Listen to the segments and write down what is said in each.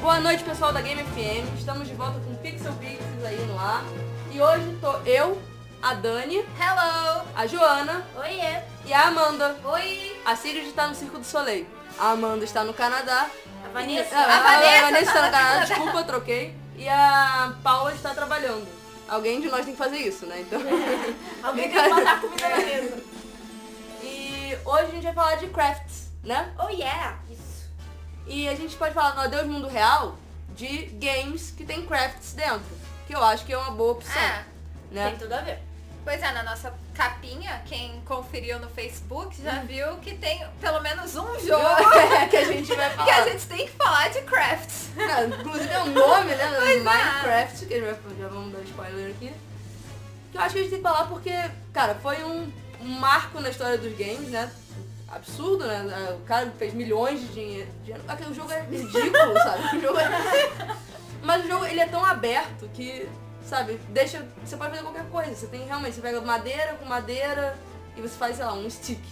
Boa noite, pessoal da Game FM. Estamos de volta com Pixel Pixels aí no ar. E hoje tô eu, a Dani, Hello! a Joana Oiê! e a Amanda. Oi! A Siri está no Circo do Soleil. A Amanda está no Canadá. A Vanessa. Ah, a Vanessa, Vanessa está no Canadá. Desculpa, eu troquei. E a Paula está trabalhando. Alguém de nós tem que fazer isso, né? Então... Alguém tem que botar comida na mesa. E hoje a gente vai falar de crafts, né? Oh yeah! E a gente pode falar no Adeus Mundo Real de games que tem crafts dentro. Que eu acho que é uma boa opção. É, né? Tem tudo a ver. pois é, na nossa capinha, quem conferiu no Facebook já viu que tem pelo menos um jogo É, que a gente vai que falar. a gente tem que falar de crafts. É, inclusive é o nome, né? Pois é. Minecraft, que já, já vamos dar spoiler aqui. Que eu acho que a gente tem que falar porque, cara, foi um, um marco na história dos games, né? Absurdo, né? O cara fez milhões de dinheiro. Aquele jogo é ridículo, sabe? O jogo é... Mas o jogo ele é tão aberto que, sabe, deixa. Você pode fazer qualquer coisa. Você tem realmente, você pega madeira com madeira e você faz, sei lá, um stick.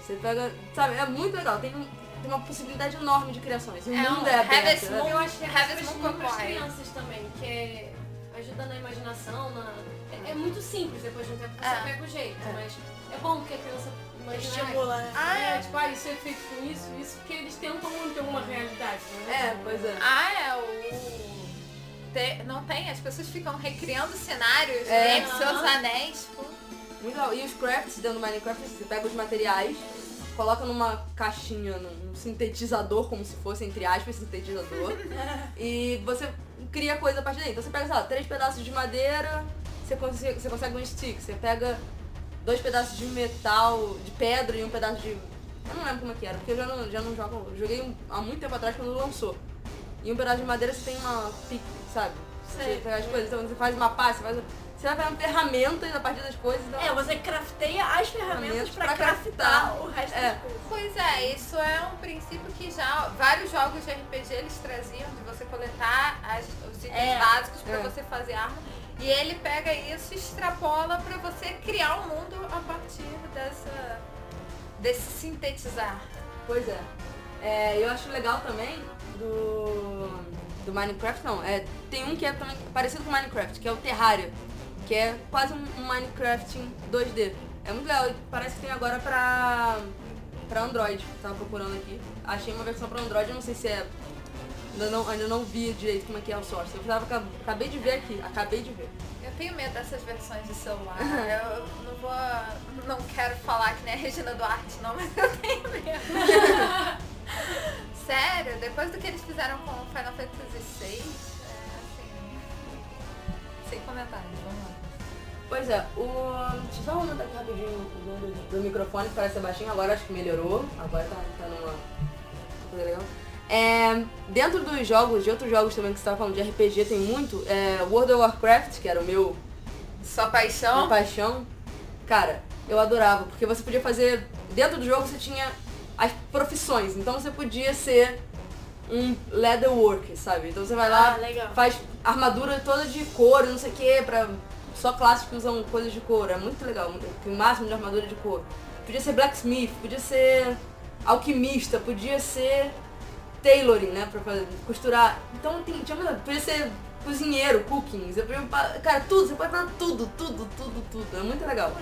Você pega. Sabe, é muito legal. Tem, tem uma possibilidade enorme de criações. O É mundo um é aberto. Né? Moon. Eu acho que Moon para as crianças também, que é, ajuda na imaginação, na... É, é muito simples, depois de um tempo você É. pega o jeito, É. mas é bom porque a criança imagina. Estimula, né? Ah, é, é. tipo, ah, isso é feito com isso, isso, porque eles tentam manter uma realidade, né? É, pois é. Ah, é o. Te- Não tem? As pessoas ficam recriando cenários É. né, com seus anéis. Pô. Muito legal. E os crafts dentro do Minecraft, você pega os materiais, coloca numa caixinha, num sintetizador, como se fosse, entre aspas, sintetizador, e você cria coisa a partir daí. Então você pega, sei lá, três pedaços de madeira, você consegue, você consegue um stick, você pega dois pedaços de metal, de pedra e um pedaço de. Eu não lembro como é que era, porque eu já não, já não jogo. Joguei há muito tempo atrás quando lançou. E um pedaço de madeira você tem uma pique, sabe? Você Sei. pega as coisas, então você faz uma pá, você faz. Você vai pegando ferramentas a partir das coisas. Então... É, você crafteia as ferramentas pra craftar craftar. o resto É. das coisas. Pois é, isso é um princípio que já vários jogos de RPG eles traziam de você coletar as- os itens É. básicos pra É. você fazer arma. E ele pega isso e extrapola pra você criar um mundo a partir dessa desse sintetizar. Pois é. É, eu acho legal também do, do Minecraft, não, é, tem um que é também parecido com Minecraft, que é o Terraria, que é quase um, Minecraft em 2D. É muito legal, parece que tem agora pra, pra Android, tava procurando aqui. Achei uma versão pra Android, não sei se é... Ainda não, ainda não vi direito como é que é o source. Eu tava, acabei de ver aqui, acabei de ver. Eu tenho medo dessas versões de celular. Eu não vou. não quero falar que nem a Regina Duarte, não, mas eu tenho medo. Sério, depois do que eles fizeram com o Final Fantasy VI, é assim. Sem comentários, vamos lá. Pois é, o. Deixa eu só aumentar aqui rapidinho o volume do, do microfone, que parece baixinho, agora acho que melhorou. Agora tá, tá numa coisa legal. É, dentro dos jogos, de outros jogos também que você tava falando de RPG, tem muito. É, World of Warcraft, que era o meu Sua minha paixão? paixão. Cara, eu adorava, porque você podia fazer. Dentro do jogo você tinha as profissões. Então você podia ser um leatherworker, sabe? Então você vai lá, Ah, faz armadura toda de couro, não sei o que, pra. Só classes que usam coisas de couro. É muito legal, o máximo de armadura de couro. Podia ser blacksmith, podia ser alquimista, podia ser tailoring, né? Pra fazer, costurar. Então tem, tinha, podia ser cozinheiro, cooking. Você podia, cara, tudo, você pode fazer tudo, tudo, tudo, tudo. É muito legal.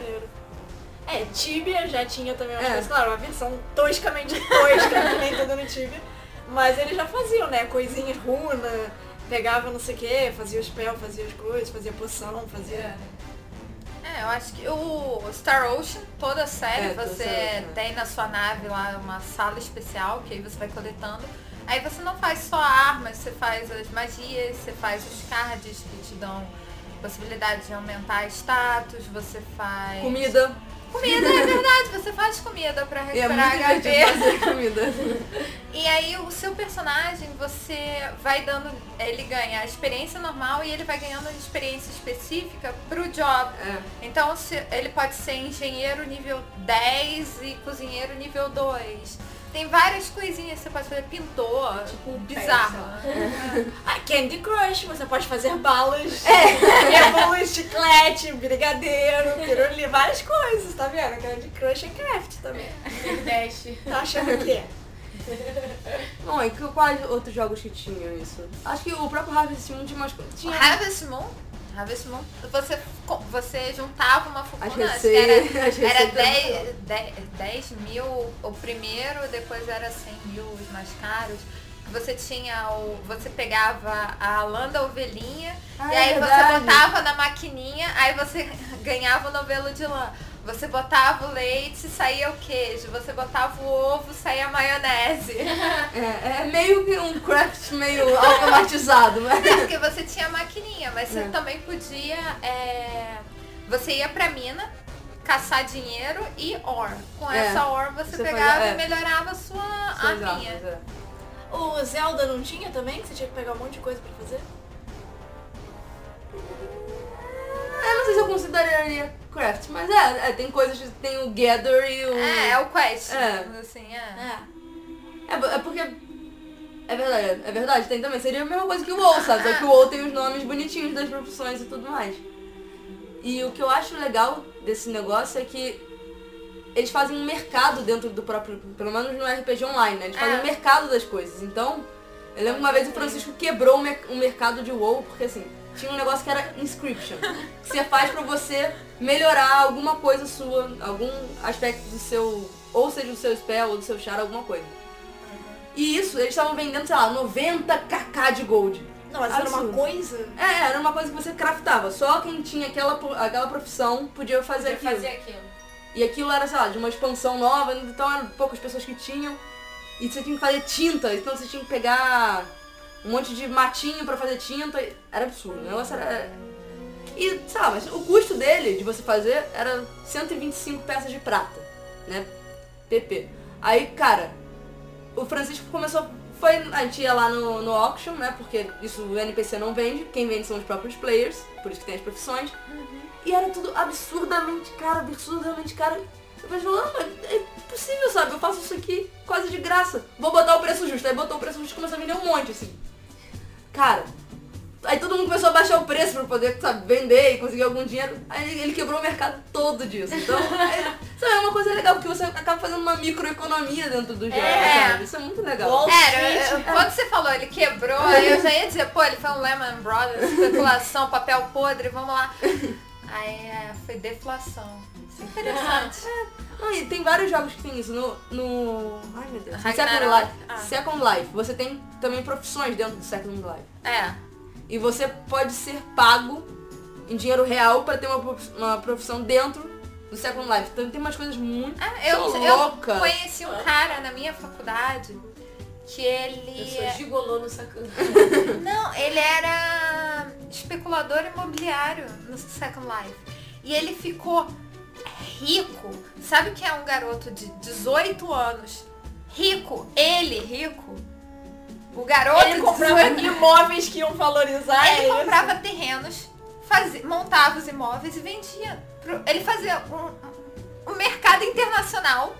É, Tibia já tinha também umas É. coisas, claro, uma versão toscamente tosca, que nem tudo no Tibia. Mas eles já faziam, né? Coisinhas, runa, pegava não sei o que, fazia o spell, fazia as coisas, fazia poção, fazia. É, eu acho que o Star Ocean, toda a série, É, você né? tem na sua nave lá uma sala especial, que aí você vai coletando. Aí você não faz só armas, você faz as magias, você faz os cards que te dão possibilidade de aumentar status, você faz. Comida. Comida, é verdade, você faz comida pra é recuperar muito divertido HP. fazer comida. E aí o seu personagem, você vai dando. Ele ganha a experiência normal e ele vai ganhando experiência específica pro job. É. Então se- ele pode ser engenheiro nível 10 e cozinheiro nível 2. Tem várias coisinhas, você pode fazer pintor, tipo, bizarro. A Candy Crush, você pode fazer balas, é. bolos, chiclete, brigadeiro, pirulito, várias coisas, tá vendo? Candy Crush é craft também. Dash. Tá achando o quê? Bom, e que- quais outros jogos que tinham isso? Acho que o próprio Harvest Moon tinha umas coisas. Tinha... Harvest Moon, Harvest Moon, você, você juntava uma acho que era, era receitas 10, 10, 10 mil o primeiro, depois era 100 mil os mais caros. Você tinha o. Você pegava a lã da ovelhinha Ah, e aí é você botava na maquininha, aí você ganhava o novelo de lã. Você botava o leite, saía o queijo. Você botava o ovo, saía a maionese. É, é meio que um craft meio automatizado, mas. É, porque você tinha a maquininha, mas você É. também podia. é, Você ia pra mina, caçar dinheiro e or. Com É. essa or você, Você pegava é. e melhorava a sua arminha. é. O Zelda não tinha também? Que você tinha que pegar um monte de coisa pra fazer? Eu não sei se eu consideraria craft, mas é, é, tem coisas que tem o gather e o. É, é o quest. É. Assim, é. É. É, é porque. É verdade, é verdade, tem também. Seria a mesma coisa que o WoW, sabe? Só que o WoW tem os nomes bonitinhos das profissões e tudo mais. E o que eu acho legal desse negócio é que eles fazem um mercado dentro do próprio. Pelo menos no RPG online, né? Eles fazem É. um mercado das coisas. Então, eu lembro uma vez o Francisco quebrou o mercado de WoW, porque assim, tinha um negócio que era inscription. Que você faz pra você melhorar alguma coisa sua, algum aspecto do seu. Ou seja, do seu spell ou do seu char, alguma coisa. E isso, eles estavam vendendo, sei lá, 90kk de gold. Não, mas era uma coisa. É, era uma coisa que você craftava. Só quem tinha aquela, po- aquela profissão podia fazer Podia aquilo. fazer aquilo. E aquilo era, sei lá, de uma expansão nova, então eram poucas pessoas que tinham. E você tinha que fazer tinta, então você tinha que pegar um monte de matinho pra fazer tinta. Era absurdo, o negócio era... E, sei lá, mas o custo dele, de você fazer, era 125 peças de prata, né? PP. Aí, cara, o Francisco começou... Foi, a gente ia lá no, no auction, né? Porque isso o NPC não vende, quem vende são os próprios players, por isso que tem as profissões. E era tudo absurdamente caro, absurdamente caro. Eu pensei, não, mas é possível, sabe? Eu faço isso aqui quase de graça. Vou botar o preço justo. Aí botou o preço justo e começou a vender um monte, assim. Cara, aí todo mundo começou a baixar o preço pra poder, sabe, vender e conseguir algum dinheiro. Aí ele quebrou o mercado todo disso. Então, é, sabe, é uma coisa legal, porque você acaba fazendo uma microeconomia dentro do jogo, É. sabe? Isso é muito legal. Era, Street. eu- quando você falou ele quebrou, aí eu já ia dizer, pô, ele foi um Lehman Brothers, especulação, papel podre, vamos lá. Aí é, foi deflação. É interessante. Não, e tem vários jogos que tem isso. No. no ai meu Deus. Second. Life. Ah. Second Life. Você tem também profissões dentro do Second Life. É. E você pode ser pago em dinheiro real pra ter uma, uma profissão dentro do Second Life. Então tem umas coisas muito É, eu, Sou eu conheci um cara na minha faculdade que ele. Eu sou gigolô no sacana. Não, ele era especulador imobiliário no Second Life. E ele ficou rico. Sabe o que é um garoto de 18 anos? Rico, ele rico. O garoto Ele comprava 18 imóveis que iam valorizar é Ele isso? comprava terrenos, fazia, montava os imóveis e vendia. pro- Ele fazia um, um mercado internacional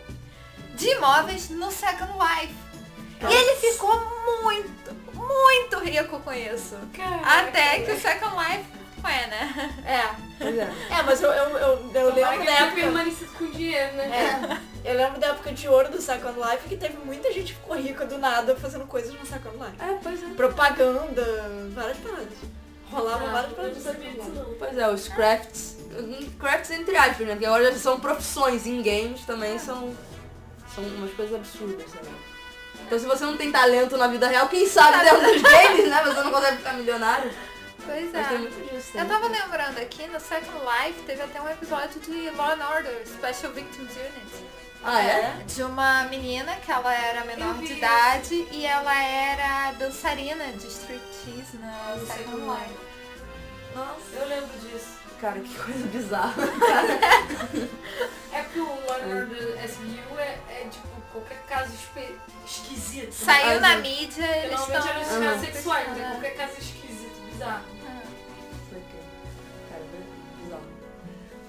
de imóveis no Second Life. E ele ficou muito, muito rico com isso. Até que o Second Life foi, né? É. Pois é. É, mas eu, eu, eu, eu lembro da época. permanecido com dinheiro, né? É, eu lembro da época de ouro do Second Life que teve muita gente que ficou rica do nada fazendo coisas no Second Life. É, pois é. Propaganda, várias paradas. Rolavam Ah, várias paradas. no Second Life. Pois é, os crafts. Crafts entre aspas, né? Porque agora já são profissões em games também são. São umas coisas absurdas, sabe? Então se você não tem talento na vida real, quem sabe dentro dos games, né? Você não consegue ficar milionário. Pois é. muito disso. Eu né? tava lembrando aqui, no Second Life teve até um episódio de Law and Order, Special Victims Unit. Ah, é? De uma menina que ela era menor de idade e ela era dançarina de striptease na No Second Life. Nossa. Eu lembro disso. Cara, que coisa bizarra. É porque o Law and Order SVU é, é tipo qualquer caso esquisito. né? Saiu Ah, na mídia, eles estão... Normalmente eram os casos Aham. sexuais, é pesquisando. qualquer caso esquisito, bizarro. Que- Cara, bizarro.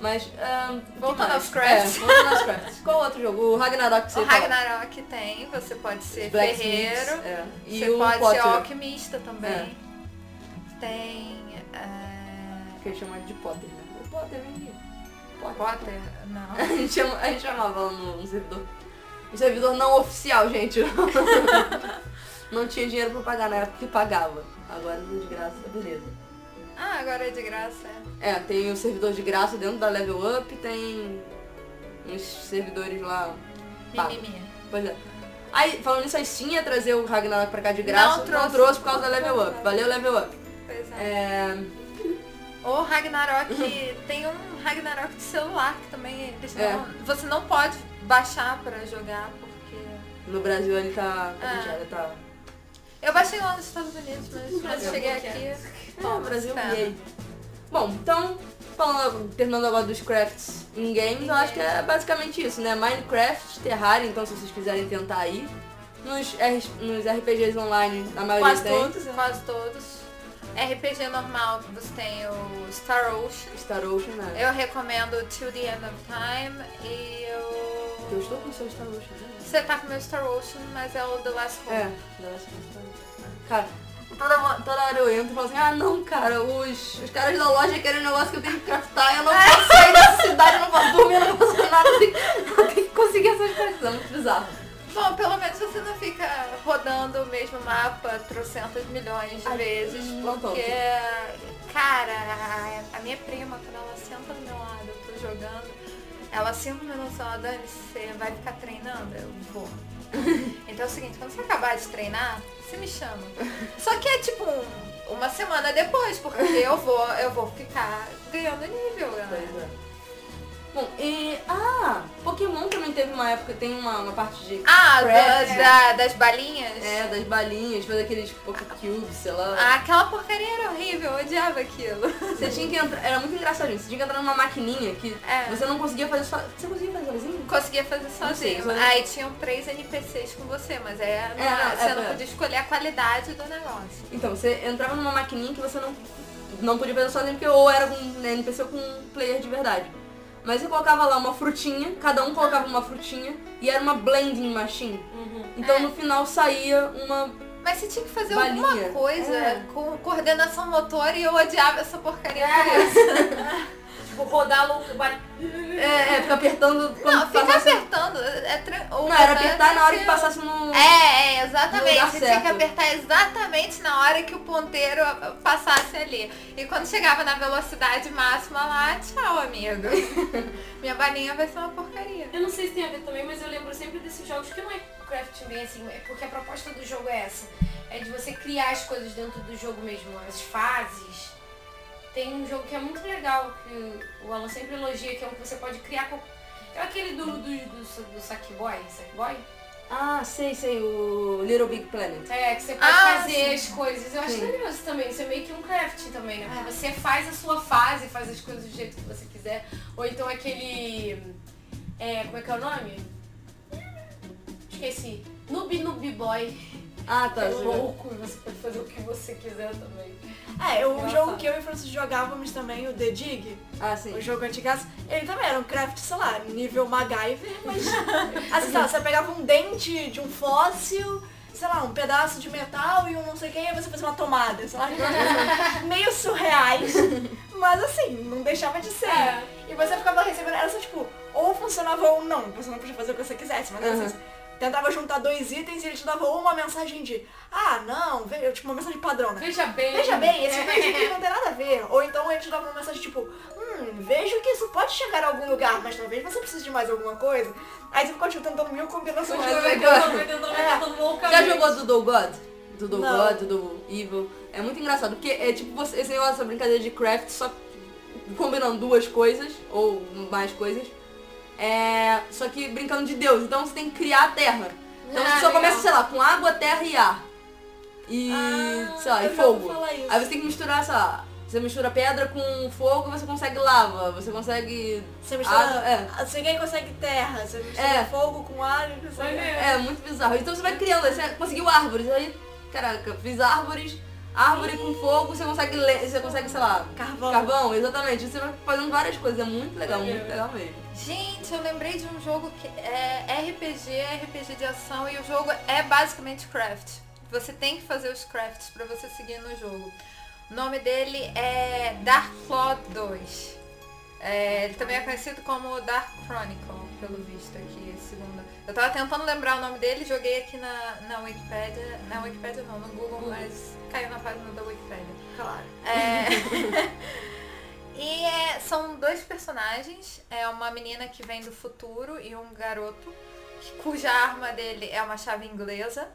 Mas, que Voltando mais? aos crafts. É, voltando aos crafts. Qual outro jogo? O Ragnarok que você O. Ragnarok tem, você pode ser Blacksmiths, ferreiro, é. E você pode Potter, ser alquimista também. É. Tem... é, que eles chamam de Potter, né? O Potter vem. Potter. Potter? Não. A gente, chama, a gente chamava lá no, no servidor. Um servidor não oficial, gente. não tinha dinheiro pra pagar na época que pagava. Agora é de graça, tá beleza. Ah, agora é de graça. é. É, tem o servidor de graça dentro da Level Up, tem uns servidores lá. Mimimi. Pois é. Aí, falando nisso, a Steam ia trazer o Ragnarok pra cá de graça. Não trouxe. trouxe por causa da Level Up. Valeu, Level Up. Pois é. É... O Ragnarok, tem um Ragnarok de celular que também eles É. não, você não pode baixar pra jogar, porque... No Brasil ele tá. Ah. já tá. Eu baixei lá nos Estados Unidos, mas quando Brasil, cheguei aqui... Toma, o Brasil aí. Bom, então, falando, terminando agora dos crafts em games, eu acho que é basicamente isso, né? Minecraft, Terraria, então se vocês quiserem tentar aí. Nos, R- nos RPGs online, a maioria Quase tem. todos? Quase todos. RPG normal, você tem o Star Ocean. Star Ocean, né? Eu recomendo Till the End of Time e Eu eu... estou com o seu Star Ocean, né? Você tá com o meu Star Ocean, mas é o The Last Hope. É, The Last of Us Star Ocean. Cara, toda, toda hora eu entro e falo assim, ah não, cara, os, os caras da loja querem um negócio que eu tenho que craftar, eu não posso sair dessa cidade, eu não posso dormir, eu não posso fazer nada, eu tenho, eu tenho que conseguir essas coisas, é muito bizarro. Bom, pelo menos você não fica rodando o mesmo mapa trocentas milhões de Ai, vezes, não porque, cara, a, a minha prima, quando ela senta do meu lado, eu tô jogando, ela cinco minutos, ela, Dani, você vai ficar treinando? Eu vou. então é o seguinte, quando você acabar de treinar, você me chama. Só que é tipo um- uma semana depois, porque eu vou, eu vou ficar ganhando nível, galera. Pois é. Bom, e. Ah! Pokémon também teve uma época, tem uma, uma parte de. Ah, da- craft, da- das balinhas? É, das balinhas, fazer aqueles Pokécubes, sei lá. Ah, aquela porcaria era horrível, eu odiava aquilo. Você tinha que entrar. Era muito engraçadinho, você tinha que entrar numa maquininha que É. você não conseguia fazer só. Você conseguia fazer sozinho? Conseguia fazer sozinho. só- Aí tinham três NPCs com você, mas é, É, não, você é, não é. podia escolher a qualidade do negócio. Então, você entrava numa maquininha que você não, não podia fazer sozinho, porque ou era com um NPC ou com um player de verdade. Mas você colocava lá uma frutinha, cada um colocava uma frutinha, e era uma blending machine. Então É. no final saía uma. Mas você tinha que fazer Balinha. alguma coisa É. com coordenação motor e eu odiava essa porcaria É. por isso. Tipo, rodar louco, bate... É, é ficar apertando quando Não, fica passasse- apertando. É tra... o Não, era apertar na hora é que passasse no. É, é, exatamente. Você tinha que apertar exatamente na hora que o ponteiro ah, passasse ali. E quando chegava na velocidade máxima lá, tchau, amigo. Minha balinha vai ser uma porcaria. Eu não sei se tem a ver também, mas eu lembro sempre desses jogos que não é crafting bem assim, é porque a proposta do jogo é essa. É de você criar as coisas dentro do jogo mesmo, as fases. Tem um jogo que é muito legal, que o Alan sempre elogia, que é um que você pode criar com... É aquele do, do, do, do Sackboy, Sackboy? Ah, sei, sei, o Little Big Planet. É, que você pode Ah, fazer sim. as coisas. Eu acho Sim. isso também. Isso é meio que um crafting também, né? É. Porque você faz a sua fase, faz as coisas do jeito que você quiser. Ou então aquele. É, como é que é o nome? Esqueci. Noob Noob Boy. Ah, tá. É louco, você pode fazer o que você quiser também. É, o Engraçado. jogo que eu e o Francisco jogávamos também, o The Dig, Ah, sim. o jogo antigaço, ele também era um craft, sei lá, nível MacGyver, mas assim, lá, você pegava um dente de um fóssil, sei lá, um pedaço de metal e um não sei o que, e você fazia uma tomada, sei lá, coisas meio surreais, mas assim, não deixava de ser. É. E você ficava recebendo, era só tipo, ou funcionava ou não, você não podia fazer o que você quisesse, mas Uhum. assim, tentava juntar dois itens e ele te dava ou uma mensagem de, ah, não, veio, tipo uma mensagem padrão, né? Veja bem. Veja bem, esse vejo aqui não tem nada a ver. Ou então ele te dava uma mensagem tipo, hum, vejo que isso pode chegar a algum lugar, mas talvez você precise de mais alguma coisa. Aí você ficou tipo, tentando mil combinações. Tentando, É. Já jogou Doodle God? Doodle Não. God, Doodle Evil. É muito engraçado, porque é tipo você, esse negócio, essa brincadeira de craft, só combinando duas coisas, ou mais coisas. É, só que brincando de Deus. Então você tem que criar a terra. Então Ah, você só legal. começa, sei lá, com água, terra e ar. E, Ah, sei lá, e fogo. Aí você tem que misturar, sei lá, você mistura pedra com fogo, você consegue lava, você consegue... Você mistura. Água, é. Ninguém consegue terra, você mistura É. fogo com ar e consegue. É, muito bizarro. Então você vai criando, você conseguiu árvores, aí, caraca, fiz árvores, árvore com fogo, você consegue, você consegue, sei lá, Carvão. carvão, exatamente. Você vai fazendo várias coisas, é muito legal, muito legal mesmo. Gente, eu lembrei de um jogo que é RPG, RPG de ação e o jogo é basicamente craft. Você tem que fazer os crafts pra você seguir no jogo. O nome dele é Dark Cloud 2. É, ele também é conhecido como Dark Chronicle. Pelo visto aqui, segundo. Eu tava tentando lembrar o nome dele, joguei aqui na, na Wikipedia. Na Wikipedia não, no Google, mas caiu na página da Wikipedia. Claro. É... e é, são dois personagens. É uma menina que vem do futuro e um garoto cuja arma dele é uma chave inglesa.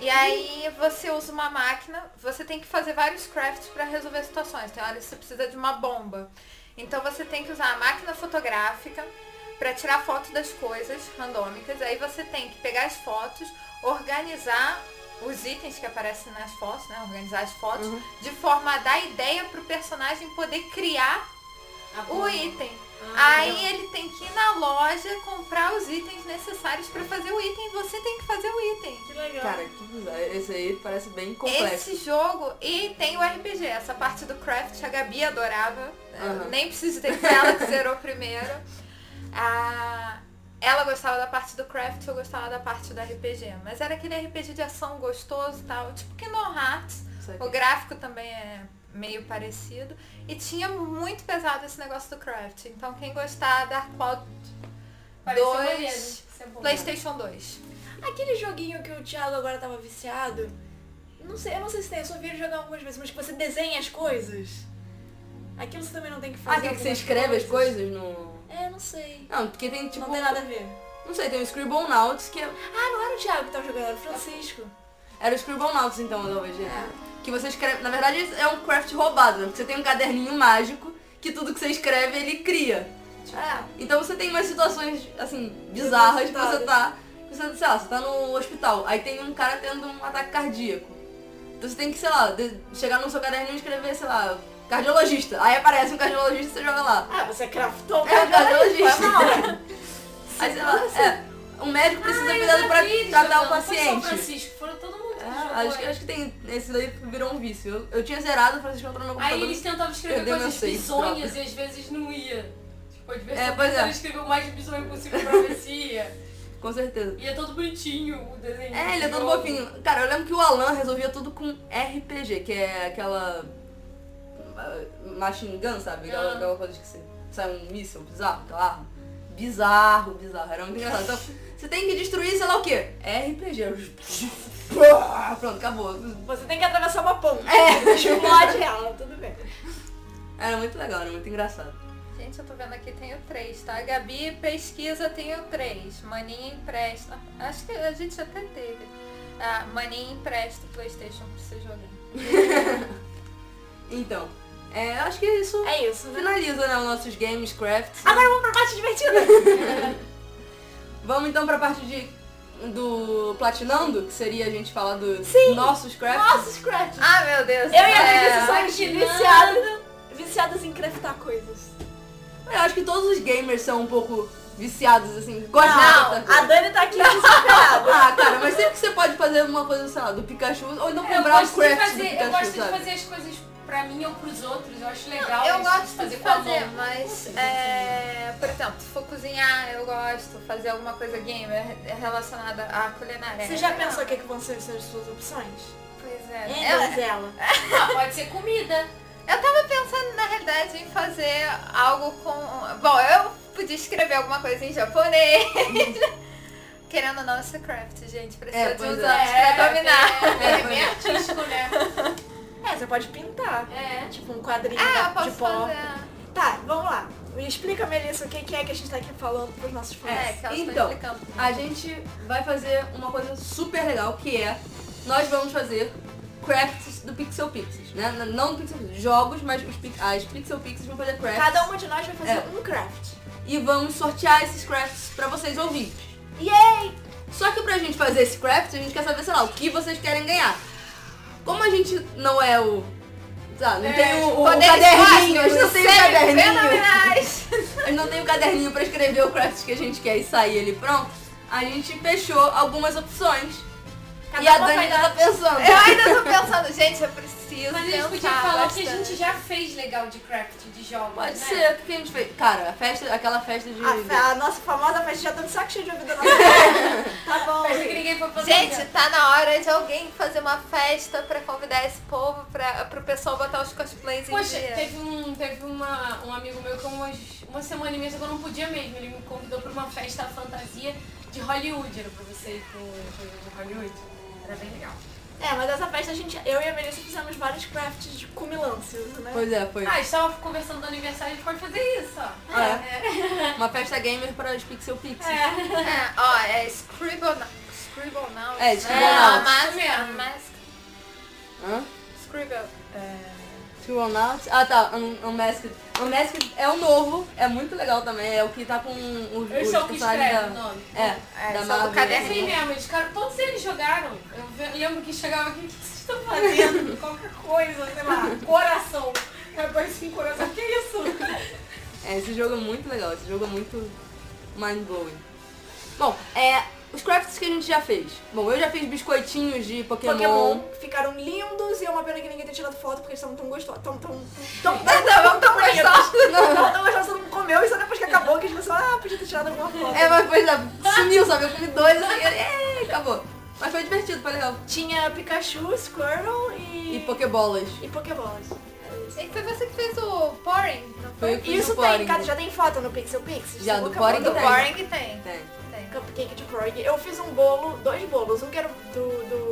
E aí você usa uma máquina, você tem que fazer vários crafts para resolver situações. Tem hora que você precisa de uma bomba. Então você tem que usar a máquina fotográfica para tirar foto das coisas randômicas. Aí você tem que pegar as fotos, organizar os itens que aparecem nas fotos, né? Organizar as fotos, de forma a dar ideia pro personagem poder criar A o item. Ah, Aí ele tem que ir na loja comprar os itens necessários para fazer o item. Você tem que fazer o item. Que legal. Cara, que bizarro. Esse aí parece bem complexo. Esse jogo e tem o RPG, essa parte do craft a Gabi adorava. Eu Aham. Nem preciso ter que ela que zerou primeiro. Ah, ela gostava da parte do craft, eu gostava da parte do RPG. Mas era aquele RPG de ação gostoso e tal, tipo Kingdom Hearts. O gráfico também é meio parecido. E tinha muito pesado esse negócio do craft. Então quem gostar da Cloud Pareceu dois, maneiro. Isso é bom. Playstation 2. Aquele joguinho que o Thiago agora tava viciado. Não sei, eu não sei se tem, eu só vi ele jogar algumas vezes, mas que você desenha as coisas. Aquilo você também não tem que fazer. Ah, que, que você escreve as coisas no... É, não sei. Não, porque tem tipo... não tem nada a ver. Não sei, tem o Scribblenauts, que é... Ah, não era o Thiago que tava jogando, era o Francisco. Era o Scribblenauts, então, talvez. É. Que você escreve... Na verdade, é um craft roubado, né? Porque você tem um caderninho mágico que tudo que você escreve, ele cria. É. Então você tem umas situações, assim, bizarras que você tá... Você, sei lá, você tá no hospital, aí tem um cara tendo um ataque cardíaco. Então você tem que, sei lá, de- chegar no seu caderninho e escrever, sei lá, cardiologista. Aí aparece um cardiologista e você joga lá. Ah, você craftou um É, cardiologista. Aí, sei lá, é, um médico precisa Ah, cuidado pra vi tratar o jogando. Não paciente. Francisco, foram todo mundo que É, jogou. acho, que, acho que tem. Esse daí virou um vício. Eu, eu tinha zerado, o Francisco entrou no meu Aí computador. eles tentavam escrever coisas bizonhas e às vezes não ia. Tipo, a É, diversão pois tentando é. escrever o mais bizonho possível pra ver se ia. Com certeza. E é todo bonitinho o desenho. É, ele é do todo fofinho. Cara, eu lembro que o Alan resolvia tudo com RPG, que é aquela. Ah, Machine gun, sabe? Aquela, Ah. aquela coisa que você, sai um míssil bizarro, aquela arma. Bizarro, bizarro. Era muito engraçado. Então, você tem que destruir, sei lá o quê? RPG. Pronto, acabou. Você tem que atravessar uma ponte. É. Explode ela, tudo bem. Era muito legal, era muito engraçado. Gente, eu tô vendo aqui, tenho três, tá? Gabi pesquisa, tenho três. Maninha empresta. Acho que a gente até teve. Ah, Maninha empresta o Playstation pra você jogar. Então, é, acho que isso É isso, né? finaliza né, os nossos games, crafts. Agora vamos pra parte divertida. Vamos então pra parte de, do platinando, que seria a gente falar dos Sim. nossos crafts. Nossos crafts. Ah, meu Deus. Eu e a. Vicky somos viciadas, viciadas em craftar coisas. Eu acho que todos os gamers são um pouco viciados, assim, gostam de Não, craftar a. Dani tá aqui desesperada. Ah, cara, mas sempre que você pode fazer uma coisa, sei lá, do Pikachu, ou Eu comprar o gosto, de craft do fazer, eu Pikachu, gosto de sabe? fazer as coisas pra mim ou pros outros. Eu acho legal Eu isso gosto de fazer de com a fazer, mão. mas, é, por exemplo, se for cozinhar, eu gosto. Fazer alguma coisa gamer relacionada à culinária. Você já pensou o que, que vão ser as suas opções? Pois é. Hein, Eu, Donzela? Ah, pode ser comida. eu tava pensando, na realidade, em fazer algo com... Bom, eu podia escrever alguma coisa em japonês. Querendo ou não, é craft, gente. Precisa É, de uns é. anos pra dominar. É, é bem artístico, né? É, você pode pintar. É. Tipo um quadrinho Ah, eu de posso porta. fazer. Tá, vamos lá. Me explica, Melissa, o que é que a gente tá aqui falando pros nossos fãs. É, que elas Então, explicando. a gente vai fazer uma coisa super legal, que é, nós vamos fazer crafts do Pixel Pixies, né? Não do Pixel Pixies, jogos, mas os, as Pixel Pixies vão fazer crafts. Cada uma de nós vai fazer É. um craft. E vamos sortear esses crafts pra vocês ouvirem. Yay! Só que pra gente fazer esse craft, a gente quer saber, sei lá, o que vocês querem ganhar. Como a gente não é o... Não tem o, o Poderes caderninho, a gente não tem o caderninho. A gente não tem o caderninho pra escrever o craft que a gente quer e sair ele pronto. A gente fechou algumas opções. Cada e a Dani já tá pensando. Eu ainda tô pensando, gente, eu preciso Mas a gente podia falar o que a bastante. gente já fez legal de craft de jogos, Pode né? ser, o que que a gente fez? Cara, a festa, aquela festa de. A, fe- a nossa famosa festa já tá de saco cheio de nossa festa. Tá bom. Parece que ninguém foi fazer Gente, tá na hora de alguém fazer uma festa pra convidar esse povo pra, pro pessoal botar os cosplays em Poxa, dia. teve um, teve uma, um amigo meu que umas, uma semana e meia que eu não podia mesmo. Ele me convidou pra uma festa fantasia de Hollywood. Era pra você ir com coisa de Hollywood. Era bem legal. É, mas essa festa a gente, eu e a Melissa fizemos vários crafts de cumilâncias, né? Pois é, foi. Ah, a gente tava conversando do aniversário, a gente pode fazer isso, ó. Ah, é? Uma festa gamer para os Pixel Pixies. É, ó, é Scribble Now. Scribble Now. É, Scribble é, a Mask, Isso mesmo. a Mask. Hã? Scribble. Two on Out. Ah tá, Un- Unmasked. Unmasked é o novo, é muito legal também. É o que tá com os, Eu sou o que escreve da. o nome. É, É, da Marvel. Caderno. assim mesmo, eles, cara, todos eles jogaram. Eu lembro que chegava aqui, o que vocês estão fazendo? Qualquer coisa, sei lá, coração. Eu conheci coração, que isso? É, esse jogo é muito legal, esse jogo é muito mind-blowing. Bom, é, os crafts que a gente já fez. Bom, eu já fiz biscoitinhos de Pokémon. Pokémon ficaram lindos e é uma pena que ninguém tenha tirado foto porque eles estavam tão gostosos. Tão, tão, tão, tão, tão bonitos. Não, tão gostosos, todo mundo comeu e só depois que acabou que a gente pensou, ah, podia ter tirado alguma foto. É, mas pois é, sumiu, sabe? Eu comi dois assim, e acabou. Mas foi divertido, foi legal. Tinha Pikachu, Squirtle e... E Pokébolas. E Pokéballs. E foi você que fez o Pouring, não Foi foi? Isso tem, cara, já tem foto no Pixel Pix? Já, do Do tem. ver. Pouring tem. Tem. Tem. Cupcake de Poring. Eu fiz um bolo, dois bolos. Um que era do... do,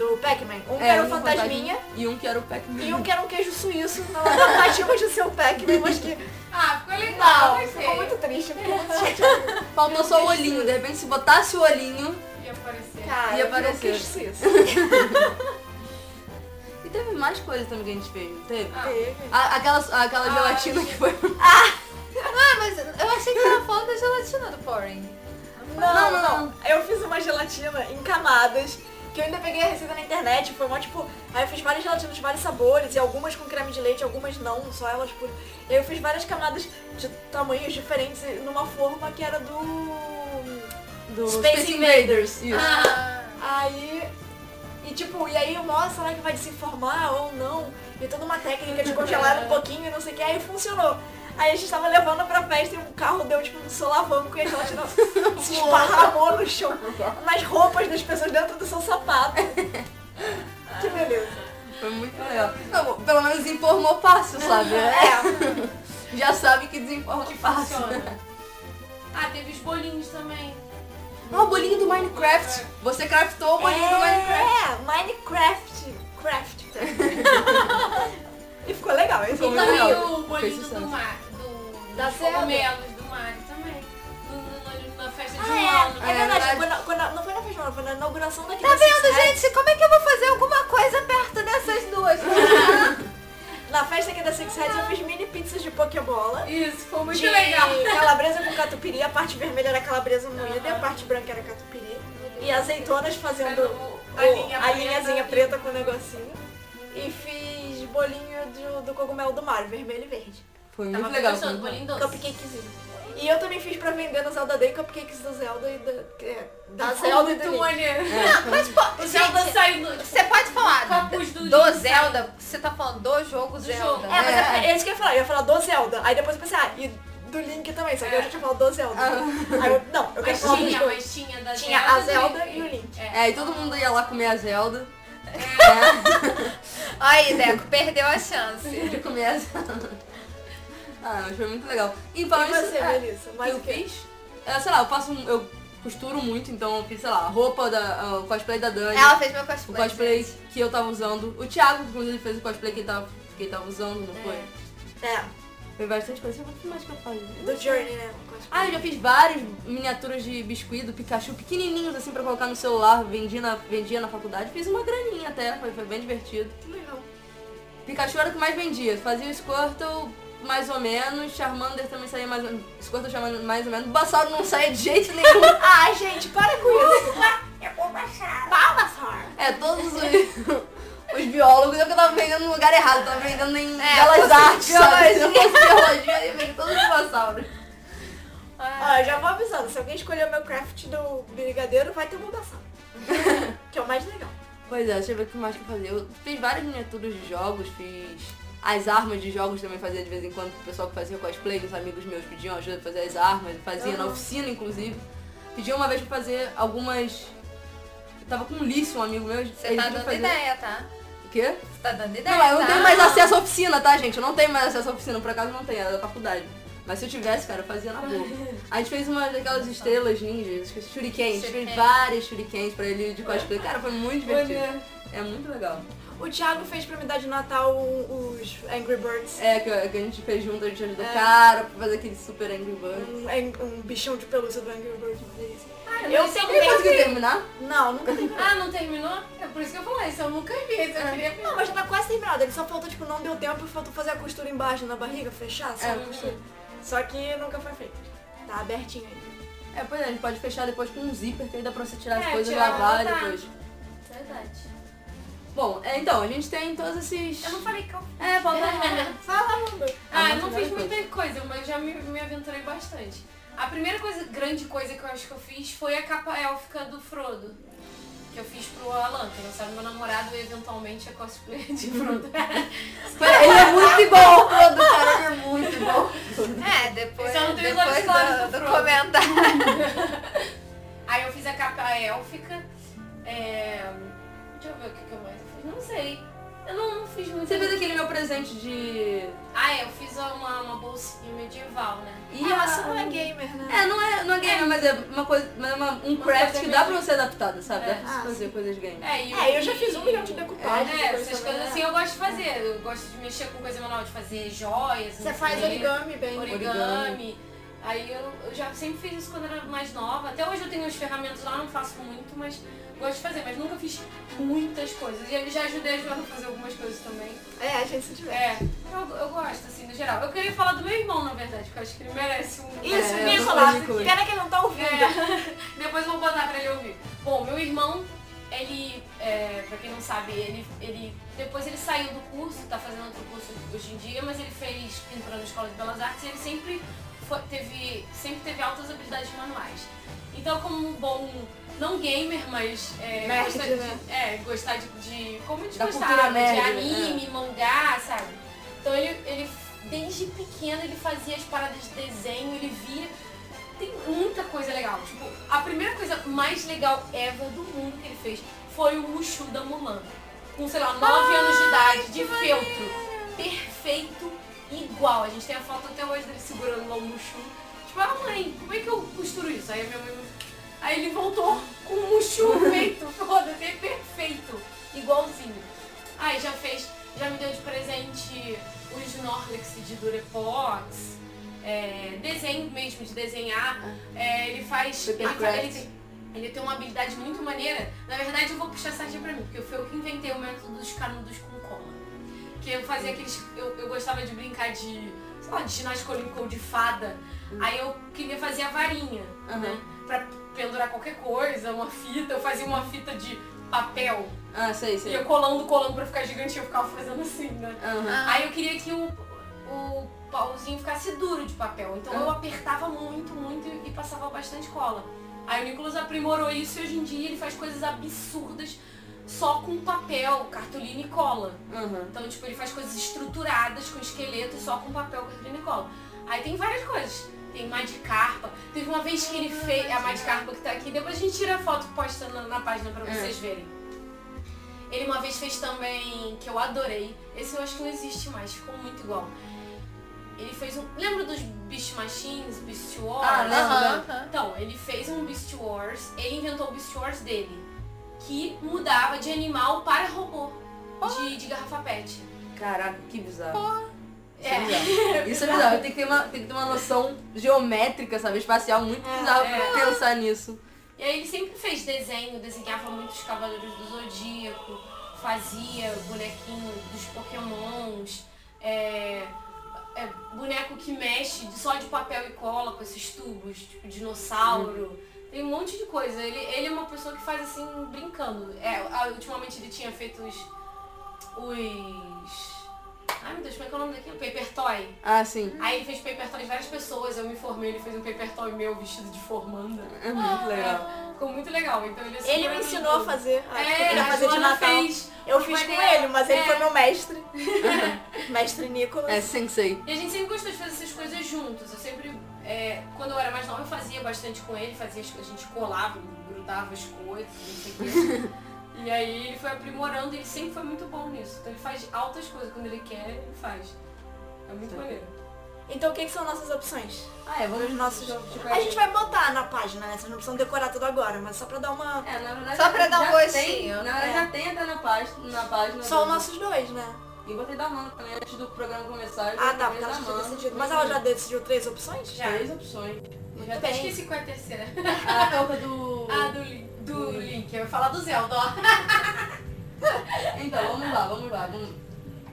do Pac-Man. Um que É, era o um Fantasminha. E um que era o Pac-Man. E um que era um queijo suíço. Na tentativa de ser o Pac-Man, mas que... Ah, ficou legal, Não, ficou muito triste. Ficou muito chateado. Faltou só o olhinho, de repente se botasse o olhinho. Ia aparecer. Cara, Ia um aparecer. queijo suíço. E teve mais coisas também que a gente fez, não teve? Ah. Teve. A- aquela aquela Ah, gelatina que foi. Ah, mas eu achei que tava falando da gelatina do Pouring. Não, não, não. não. Eu fiz uma gelatina em camadas, que eu ainda peguei a receita na internet, foi mó tipo. Aí eu fiz várias gelatinas de vários sabores, e algumas com creme de leite, algumas não, só elas por. E aí eu fiz várias camadas de tamanhos diferentes numa forma que era do. Do Space Invaders. Isso. Ah, Aí. E tipo, e aí eu, nossa, será que vai desinformar ou não? E toda uma técnica de congelar um pouquinho e não sei o que, aí funcionou. Aí a gente tava levando pra festa e o carro deu tipo um solavanco e a gelatina se esparramou no chão, nas roupas das pessoas dentro do seu sapato. Que beleza. Foi muito legal. Não, pelo menos informou fácil, sabe? É. Já sabe que desinforma Que fácil. funciona. Ah, teve os bolinhos também. Ah, o bolinho do Minecraft. Você craftou o bolinho do Minecraft. É, Minecraft. Craft. e ficou legal, esse Ficou E também legal. o bolinho do mar, Da dos Zelda. cogumelos do Mario também. No- no- na festa de Ah, um é, ano. é É verdade. Quando, quando- não foi na festa, não, foi na inauguração daqui tá da vendo, gente? Como é que eu vou fazer alguma coisa perto dessas duas? Na festa aqui da Six Heads eu fiz mini pizzas de Pokébola. Isso, foi muito de legal. calabresa com catupiry, a parte vermelha era calabresa moída e a parte branca era catupiry. E azeitonas fazendo o- A linha a preta. linhazinha preta com o negocinho. E fiz bolinho do, do cogumelo do Mario, vermelho e verde. Foi Tava muito legal. gostoso, foi muito bom. Cupcakezinho. E eu também fiz pra vender no Zelda Day cupcakes do Zelda e da, é, da Zelda e do Link. maneiro. Mas, pô, O Zelda gente, saindo. você pode falar do, do do Zelda, você tá falando do jogo Do Zelda. jogo. É, mas é, É. é isso que eu ia falar. Eu ia falar do Zelda. Aí depois eu pensei, ah, e do Link também, só que eu já tinha falado do Zelda. Aí eu, não, eu quero falar dos tinha, dois. tinha da Tinha Zelda a Zelda e o Link. É. É, e todo mundo ia lá comer a Zelda. Aí, Deco, perdeu a chance. De comer a Zelda. Ah, mas foi muito legal. E E falando isso, você, é, Melissa? que Mais eu o fiz? É, sei lá, eu faço um, eu costuro muito, então eu fiz, sei lá, a roupa da. O cosplay da Dani. Ela fez meu o cosplay. cosplay que eu tava usando. O Thiago, inclusive, fez o cosplay que ele tava, que ele tava usando, não foi? É, Foi bastante coisa. O que mais que eu falei? do Journey, né? o cosplay. Ah, eu já fiz várias miniaturas de biscuit do Pikachu, pequenininhos assim pra colocar no celular, vendia na, vendia na faculdade. Fiz uma graninha até, foi, foi bem divertido. Que legal. Pikachu era o que mais vendia. Fazia o Squirtle mais ou menos, Charmander também saía mais ou menos. Squirtle Charmander mais ou menos. Bulbasaur não saía de jeito nenhum. Ai, gente, para com isso. Eu vou baixar. Bulbasaur. É, todos os, os biólogos, eu que eu tava vendendo no lugar errado, tava vendendo em É, belas artes, sabe? Eu fosse biologia, eu ia vender todos os dinossauros. Ó, eu já vou avisando, se alguém escolher o meu craft do brigadeiro, vai ter um Bulbasaur. que é o mais legal. Pois é, deixa eu ver o que mais que eu fazia. Eu fiz várias miniaturas de jogos, fiz as armas de jogos também fazia de vez em quando, o pessoal que fazia cosplay, os amigos meus pediam ajuda pra fazer as armas, fazia na Uhum. oficina inclusive. Pediam uma vez pra fazer algumas. Eu tava com um Lice, um amigo meu. Você tá dando fazer- ideia, tá? O quê? Você tá dando ideia, Não, eu não tá? tenho mais acesso à oficina, tá, gente? Eu não tenho mais acesso à oficina, por acaso não tenho, era da faculdade. Mas se eu tivesse, cara, eu fazia na boa. A gente fez uma daquelas estrelas ninjas, shurikens, a gente fez Shuriken. várias shurikens pra ele de cosplay. Cara, foi muito divertido. É muito legal. O Thiago fez pra me dar de Natal os Angry Birds. É, que, que a gente fez junto, a gente ajudou É. cara pra fazer aquele super Angry Bird. Um, um bichão de pelúcia do Angry Birds. uma delícia. Ah, Eu esse tenho conseguiu vi. terminar? Não, nunca terminei. Ah, não terminou? É por isso que eu falei, isso eu nunca vi, isso eu queria ver. Não, mas já tá quase terminado. Ele só faltou, tipo, não deu tempo, faltou fazer a costura embaixo na barriga, fechar, sabe? É. a costura. Só que nunca foi feito. Tá abertinho ainda. É, pois é, a gente pode fechar depois com um zíper, que aí dá pra você tirar as É, coisas e lavar depois. Verdade. Bom, é, então, a gente tem todos esses... Eu não falei que eu... É, falta... Fala, Amanda. Ah, eu não fiz muita coisa, mas já me, me aventurei bastante. A primeira coisa, grande coisa que eu acho que eu fiz foi a capa élfica do Frodo. Que eu fiz pro Alan, que não sabe, meu namorado eventualmente é cosplay de Frodo. Ele é muito igual ao Frodo, cara, ele é muito igual. É, depois, eu não tenho os olhos depois do, do do Frodo. comentário. Aí eu fiz a capa élfica. É... Deixa eu ver o que, que eu. Não sei. Eu não, não fiz muito. Você fez aquele meu presente de... Ah, é, eu fiz uma, uma bolsinha medieval, né? E Ah, mas você não é gamer, né? É, não é, não é gamer, mas é uma coisa, mas é uma- um craft coisa que dá pra você adaptar, sabe? Dá É. pra você Ah, fazer coisas gamer. É, e É, eu já fiz um milhão de decoupagem. É, essas coisas né? assim eu gosto de fazer. Eu gosto de mexer com coisa manual, de fazer joias. Você faz sei, origami bem. origami. Aí eu, eu já sempre fiz isso quando era mais nova. Até hoje eu tenho as ferramentas lá, não faço muito, mas gosto de fazer. Mas nunca fiz muitas coisas. E já ajudei a Joana a fazer algumas coisas também. É, a gente se diverte. É, eu, eu gosto, assim, no geral. Eu queria falar do meu irmão, na verdade, porque eu acho que ele merece um... Isso, É, eu ia falar. Pena que ele não tá ouvindo. É, depois eu vou botar pra ele ouvir. Bom, meu irmão, ele, é, pra quem não sabe, ele, ele depois ele saiu do curso, tá fazendo outro curso hoje em dia, mas ele fez pintura na Escola de Belas Artes e ele sempre foi- teve, sempre teve altas habilidades manuais. Então, como um bom, não gamer, mas é, Nerd, gostar, né? de, é, gostar de, de como gostar, cultura de nerd, né? anime, mangá, sabe? Então ele, ele, desde pequeno, ele fazia as paradas de desenho, ele via tem muita coisa legal. Tipo, a primeira coisa mais legal ever do mundo que ele fez foi o Mushu da Mulan. Com, sei lá, 9 anos de idade, de feltro. Perfeito, igual. A gente tem a foto até hoje dele segurando lá o Mushu. Tipo, ah mãe, como é que eu costuro isso? Aí a minha mãe. Aí ele voltou com o Mushu feito. Foda-se, é perfeito. Igualzinho. Aí já fez, já me deu de presente os Snorlax de Durepox. É, desenho mesmo, de desenhar. É, ele faz. Ele, ele, tem, ele tem uma habilidade muito maneira. Na verdade, eu vou puxar sardinha pra mim, porque foi eu que inventei o método dos canudos com. Que eu fazia aqueles. Eu, eu gostava de brincar de. sei lá, de ginástica olímpica ou de fada. Aí eu queria fazer a varinha, né? Pra pendurar qualquer coisa, uma fita. Eu fazia uma fita de papel. Ah, sei, E sei. eu colando, colando pra ficar gigante, eu ficava fazendo assim, né? Aham. Aí eu queria que o, o pauzinho ficasse duro de papel. Então eu apertava muito, muito e, e passava bastante cola. Aí o Nicolas aprimorou isso e hoje em dia ele faz coisas absurdas só com papel, cartolina e cola. Aham. Então, tipo, ele faz coisas estruturadas com esqueleto só com papel, cartolina e cola. Aí tem várias coisas. Tem Magikarpa. Teve uma vez que ele fez. A Magikarpa que tá aqui, depois a gente tira a foto e posta na, na página pra É. vocês verem. Ele uma vez fez também, que eu adorei. Esse eu acho que não existe mais, ficou muito igual. Ele fez um. Lembra dos Beast Machines, Beast Wars? Ah, lembro. aham. Então, ele fez um Beast Wars, ele inventou o Beast Wars dele, que mudava de animal para robô, de, de garrafa pet. Caraca, que bizarro. Isso é, É. Isso é bizarro. Tem que, ter uma, tem que ter uma noção geométrica, sabe? Espacial muito bizarro é. pra pensar nisso. E aí ele sempre fez desenho, desenhava muitos Cavaleiros do Zodíaco, fazia bonequinho dos Pokémons, é, é, boneco que mexe só de papel e cola com esses tubos, tipo dinossauro. Tem um monte de coisa. Ele, ele é uma pessoa que faz assim, brincando. É, a- ultimamente ele tinha feito os. os Ai meu Deus, como é que é o nome daquilo? Paper Toy. Ah, sim. Aí ele fez Paper Toy de várias pessoas, eu me formei, ele fez um Paper Toy meu vestido de formanda. É muito legal. É, ficou muito legal, então ele é Ele me ensinou a amigo. fazer. Ah, É, a fazer de Natal. fez. Eu fiz com ele, mas ele É. foi meu mestre. mestre Nicolas. É sensei. E a gente sempre gostou de fazer essas coisas juntos. Eu sempre, é, quando eu era mais nova, eu fazia bastante com ele, fazia as coisas, a gente colava, grudava as coisas, não sei o quê. E aí ele foi aprimorando e ele sempre foi muito bom nisso. Então ele faz altas coisas, quando ele quer, ele faz. É muito maneiro. Então o que, que são nossas opções? Ah, é, vamos Os nossos- tipo, A gente vai botar na página, né? Vocês não precisam decorar tudo agora, mas só pra dar uma. É, na verdade, Só pra dar um gostinho. Tem, na verdade, É. já tem até na página. Na página Só os nossos dois, né? E botei da Amanda também antes do programa começar. Ah, tá, porque ela já tinha decidido. Mas ela já decidiu três opções? Já. Três opções. Já Muito bem. esqueci qual é a terceira. A touca do. Ah, do, Lin- do Link. Eu ia falar do Zelda, ó. Então, vamos lá, vamos lá. Vamos...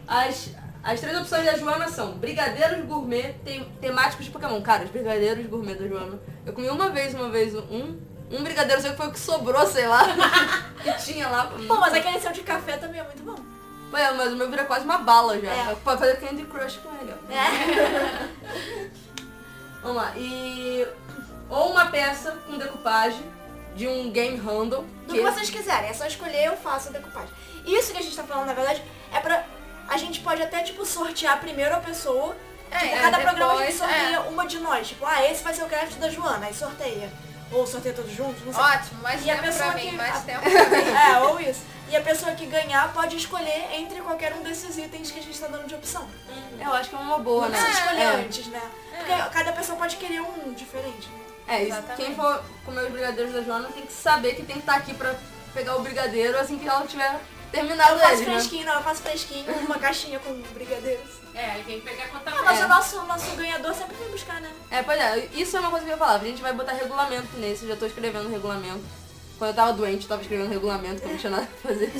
As, as três opções da Joana são brigadeiros gourmet te- temáticos de Pokémon. Cara, os brigadeiros gourmet da Joana. Eu comi uma vez, uma vez, um. Um brigadeiro, sei que foi o que sobrou, sei lá. que tinha lá. Pô, mas aquele seu de café também é muito bom. É, mas o meu vira quase uma bala já. É. Pode fazer Candy Crush com ele, ó. É. Vamos lá. E. Ou uma peça com decupagem de um game handle. Do que vocês quiserem, é só escolher, eu faço a decupagem. Isso que a gente tá falando, na verdade, é pra. A gente pode até, tipo, sortear primeiro a pessoa. É, tipo, é, cada programa a gente depois, sorteia uma de nós. Tipo, ah, esse vai ser o craft da Joana, aí sorteia. Ou sorteia todos juntos, não sei. Ótimo, mais E a tempo pessoa pra mim, que- mais a- tempo pra mim. É, ou isso. E a pessoa que ganhar pode escolher entre qualquer um desses itens que a gente tá dando de opção. Eu acho que é uma boa, Não né? precisa escolher é. antes, né? Porque cada pessoa pode querer um diferente, né? É, Exatamente. quem for comer os brigadeiros da Joana tem que saber que tem que estar aqui pra pegar o brigadeiro assim que ela tiver terminado Eu faço ele, né? fresquinho, não, eu faço fresquinho, uma caixinha com brigadeiros. É, aí tem que pegar quanto Ah, mas É. o nosso, nosso ganhador sempre vem buscar, né? É, pois é, isso é uma coisa que eu ia falar. A gente vai botar regulamento nesse, já tô escrevendo regulamento. Quando eu tava doente, eu tava escrevendo regulamento, que eu não tinha nada pra fazer.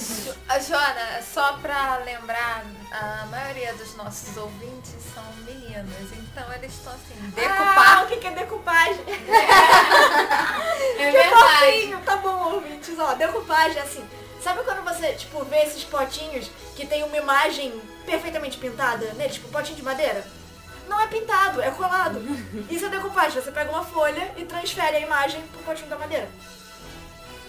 A Joana, só pra lembrar, a maioria dos nossos ouvintes são meninas, então eles estão assim, Ah, decupar. o que que é decupagem? É que verdade. fofinho, tá bom, ouvintes. Ó, decupagem é assim. Sabe quando você, tipo, vê esses potinhos que tem uma imagem perfeitamente pintada nele, tipo potinho de madeira? Não é pintado, é colado. Isso é decupagem. Você pega uma folha e transfere a imagem pro potinho da madeira.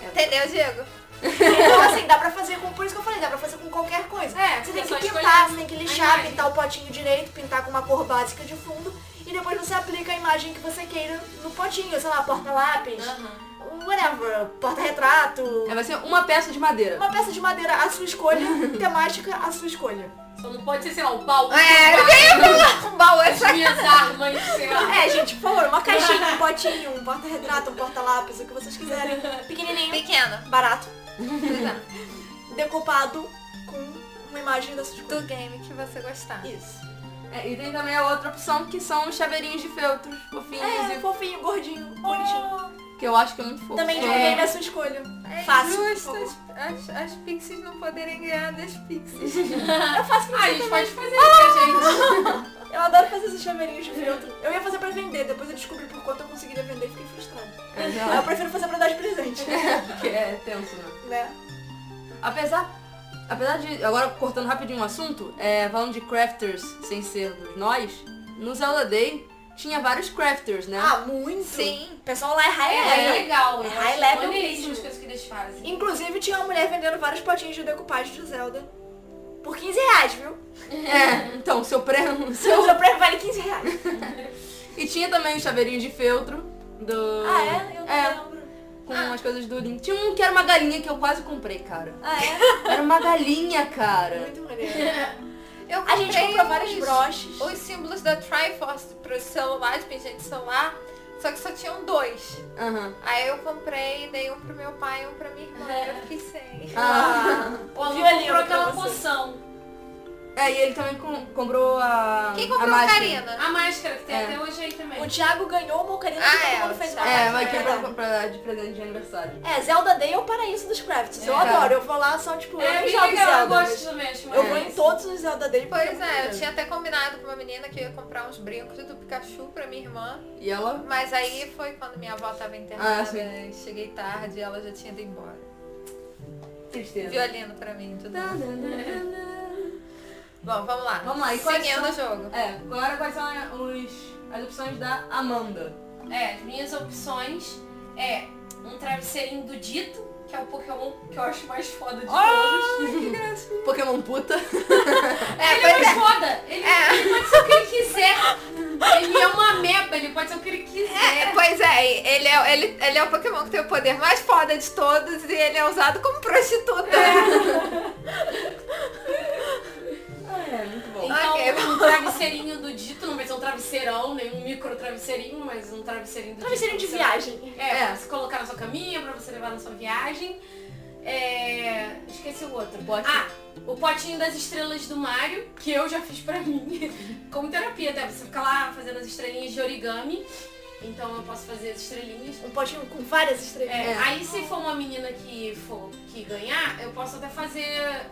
Entendeu, Diego? Então, assim, dá pra fazer com, por isso que eu falei, dá pra fazer com qualquer coisa. É, você é tem que pintar, você tem que lixar, pintar o potinho direito, pintar com uma cor básica de fundo, e depois você aplica a imagem que você queira no potinho, sei lá, porta-lápis, whatever, porta-retrato, É, vai ser uma peça de madeira. uma peça de madeira à sua escolha, temática à sua escolha. Só não pode ser, sei lá, o baú. É, eu falar, um baú é As minhas armas, sei lá. É, gente, por favor, uma caixinha, um potinho, um porta-retrato, um porta-lápis, o que vocês quiserem. Pequenininho, pequeno. barato, decupado com uma imagem da sua escolha. Do game que você gostar. Isso. É, e tem também a outra opção que são os chaveirinhos de feltros, fofinhos, É, e, fofinho, gordinho, bonitinho. Que eu acho que é muito fofo. Também de um É. sua escolha. É Fácil. as, as, as pixies não poderem ganhar das pixies. Eu faço pra Ah, a gente também. pode fazer pra gente. Eu adoro fazer esses chaveirinhos de feltro. Eu ia fazer pra vender, depois eu descobri por quanto eu conseguiria vender e fiquei frustrada. É, eu prefiro fazer pra dar de presente. que é tenso, né? né? Apesar, apesar de, agora cortando rapidinho o assunto, é, falando de crafters sem ser dos nós, no Zelda Day tinha vários crafters, né? Ah, muito. Sim. O pessoal lá é high É, é level. legal. É high level mesmo. as coisas que eles fazem. Inclusive tinha uma mulher vendendo vários potinhos de decupagem de Zelda. Por 15 reais, viu? É, então, seu prêmio, O seu... seu prêmio vale 15 reais. E tinha também os chaveirinhos de feltro, do... Ah, é? Eu não É, lembro. com as coisas do Link. Tinha um que era uma galinha que eu quase comprei, cara. Ah, é? Era uma galinha, cara. Muito maneiro. Eu A gente comprei comprou vários os- broches. Os símbolos da Triforce pro celular, de pingente de celular, só que só tinham dois. Aham. Aí eu comprei, dei um pro meu pai e um pra minha irmã. Eu fiquei sem. Ah. O Violino comprou aquela você. poção. É, e ele também com- comprou a. Quem a comprou a máscara. Karina? A máscara, que tem É. até hoje aí também. O Thiago ganhou uma ocarina Ah, que todo é, mundo fez uma. É, vai máscara. quebrar pra, pra, de presente de aniversário. É, Zelda Day é o paraíso dos crafts. Eu É. adoro. Eu vou lá só, tipo, eu É, nem bem jogo legal, eu Zelda. gosto mas também, acho Eu vou em todos os Zelda Day. porque Pois muito é, eu maneiro. tinha até combinado com uma menina que eu ia comprar uns brincos do Pikachu pra minha irmã. E ela. Mas aí foi quando minha avó tava internada Ah, sim. cheguei tarde e ela já tinha ido embora. Tristeza. Violino pra mim, tudo. Bom, vamos lá. Vamos lá, e quais Seguindo são- o jogo. É, agora quais são os, as opções da Amanda? É, as minhas opções é um travesseirinho do Dito, que é o Pokémon que eu acho mais foda de todos. Pokémon puta. É, ele é mais é. foda. Ele, É. ele pode ser o que ele quiser. Ele é uma meba, ele pode ser o que ele É, quiser. pois é, ele é, ele, ele é o Pokémon que tem o poder mais foda de todos e ele é usado como prostituta. É, muito bom. Então, Ok, um travesseirinho do Dito, não vai ser um travesseirão, nem um micro travesseirinho, mas um travesseirinho do Travesseirinho de Dito. pra viagem. você- É, pra você colocar na sua caminha, pra você levar na sua viagem. É... Esqueci o outro. Potinho. Ah, o potinho das estrelas do Mario, que eu já fiz pra mim. Como terapia, até você ficar lá fazendo as estrelinhas de origami. Então eu posso fazer as estrelinhas. Um potinho com várias estrelas. É, É. Aí se for uma menina que for que ganhar, eu posso até fazer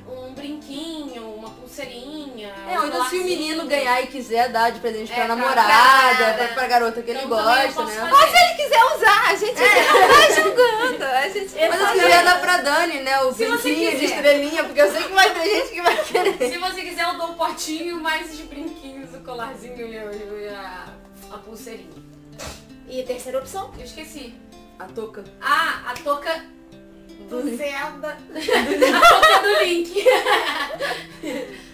um brinquinho, uma pulseirinha. É, ou então se o um menino ganhar e quiser dar de presente pra É, pra- namorada, pra- pra, garota que ele Então eu gosta, né? fazer. Ou se ele quiser usar, a gente não tá julgando. A gente Mas eu queria dar pra Dani, né? O Se brinquinho de estrelinha, porque eu sei que vai ter gente que vai querer. Se você quiser, eu dou o potinho, mais os brinquinhos, o colarzinho e, e a, a pulseirinha. E terceira opção? Eu esqueci. A touca. Ah, a touca Do Zelda. A touca do Link.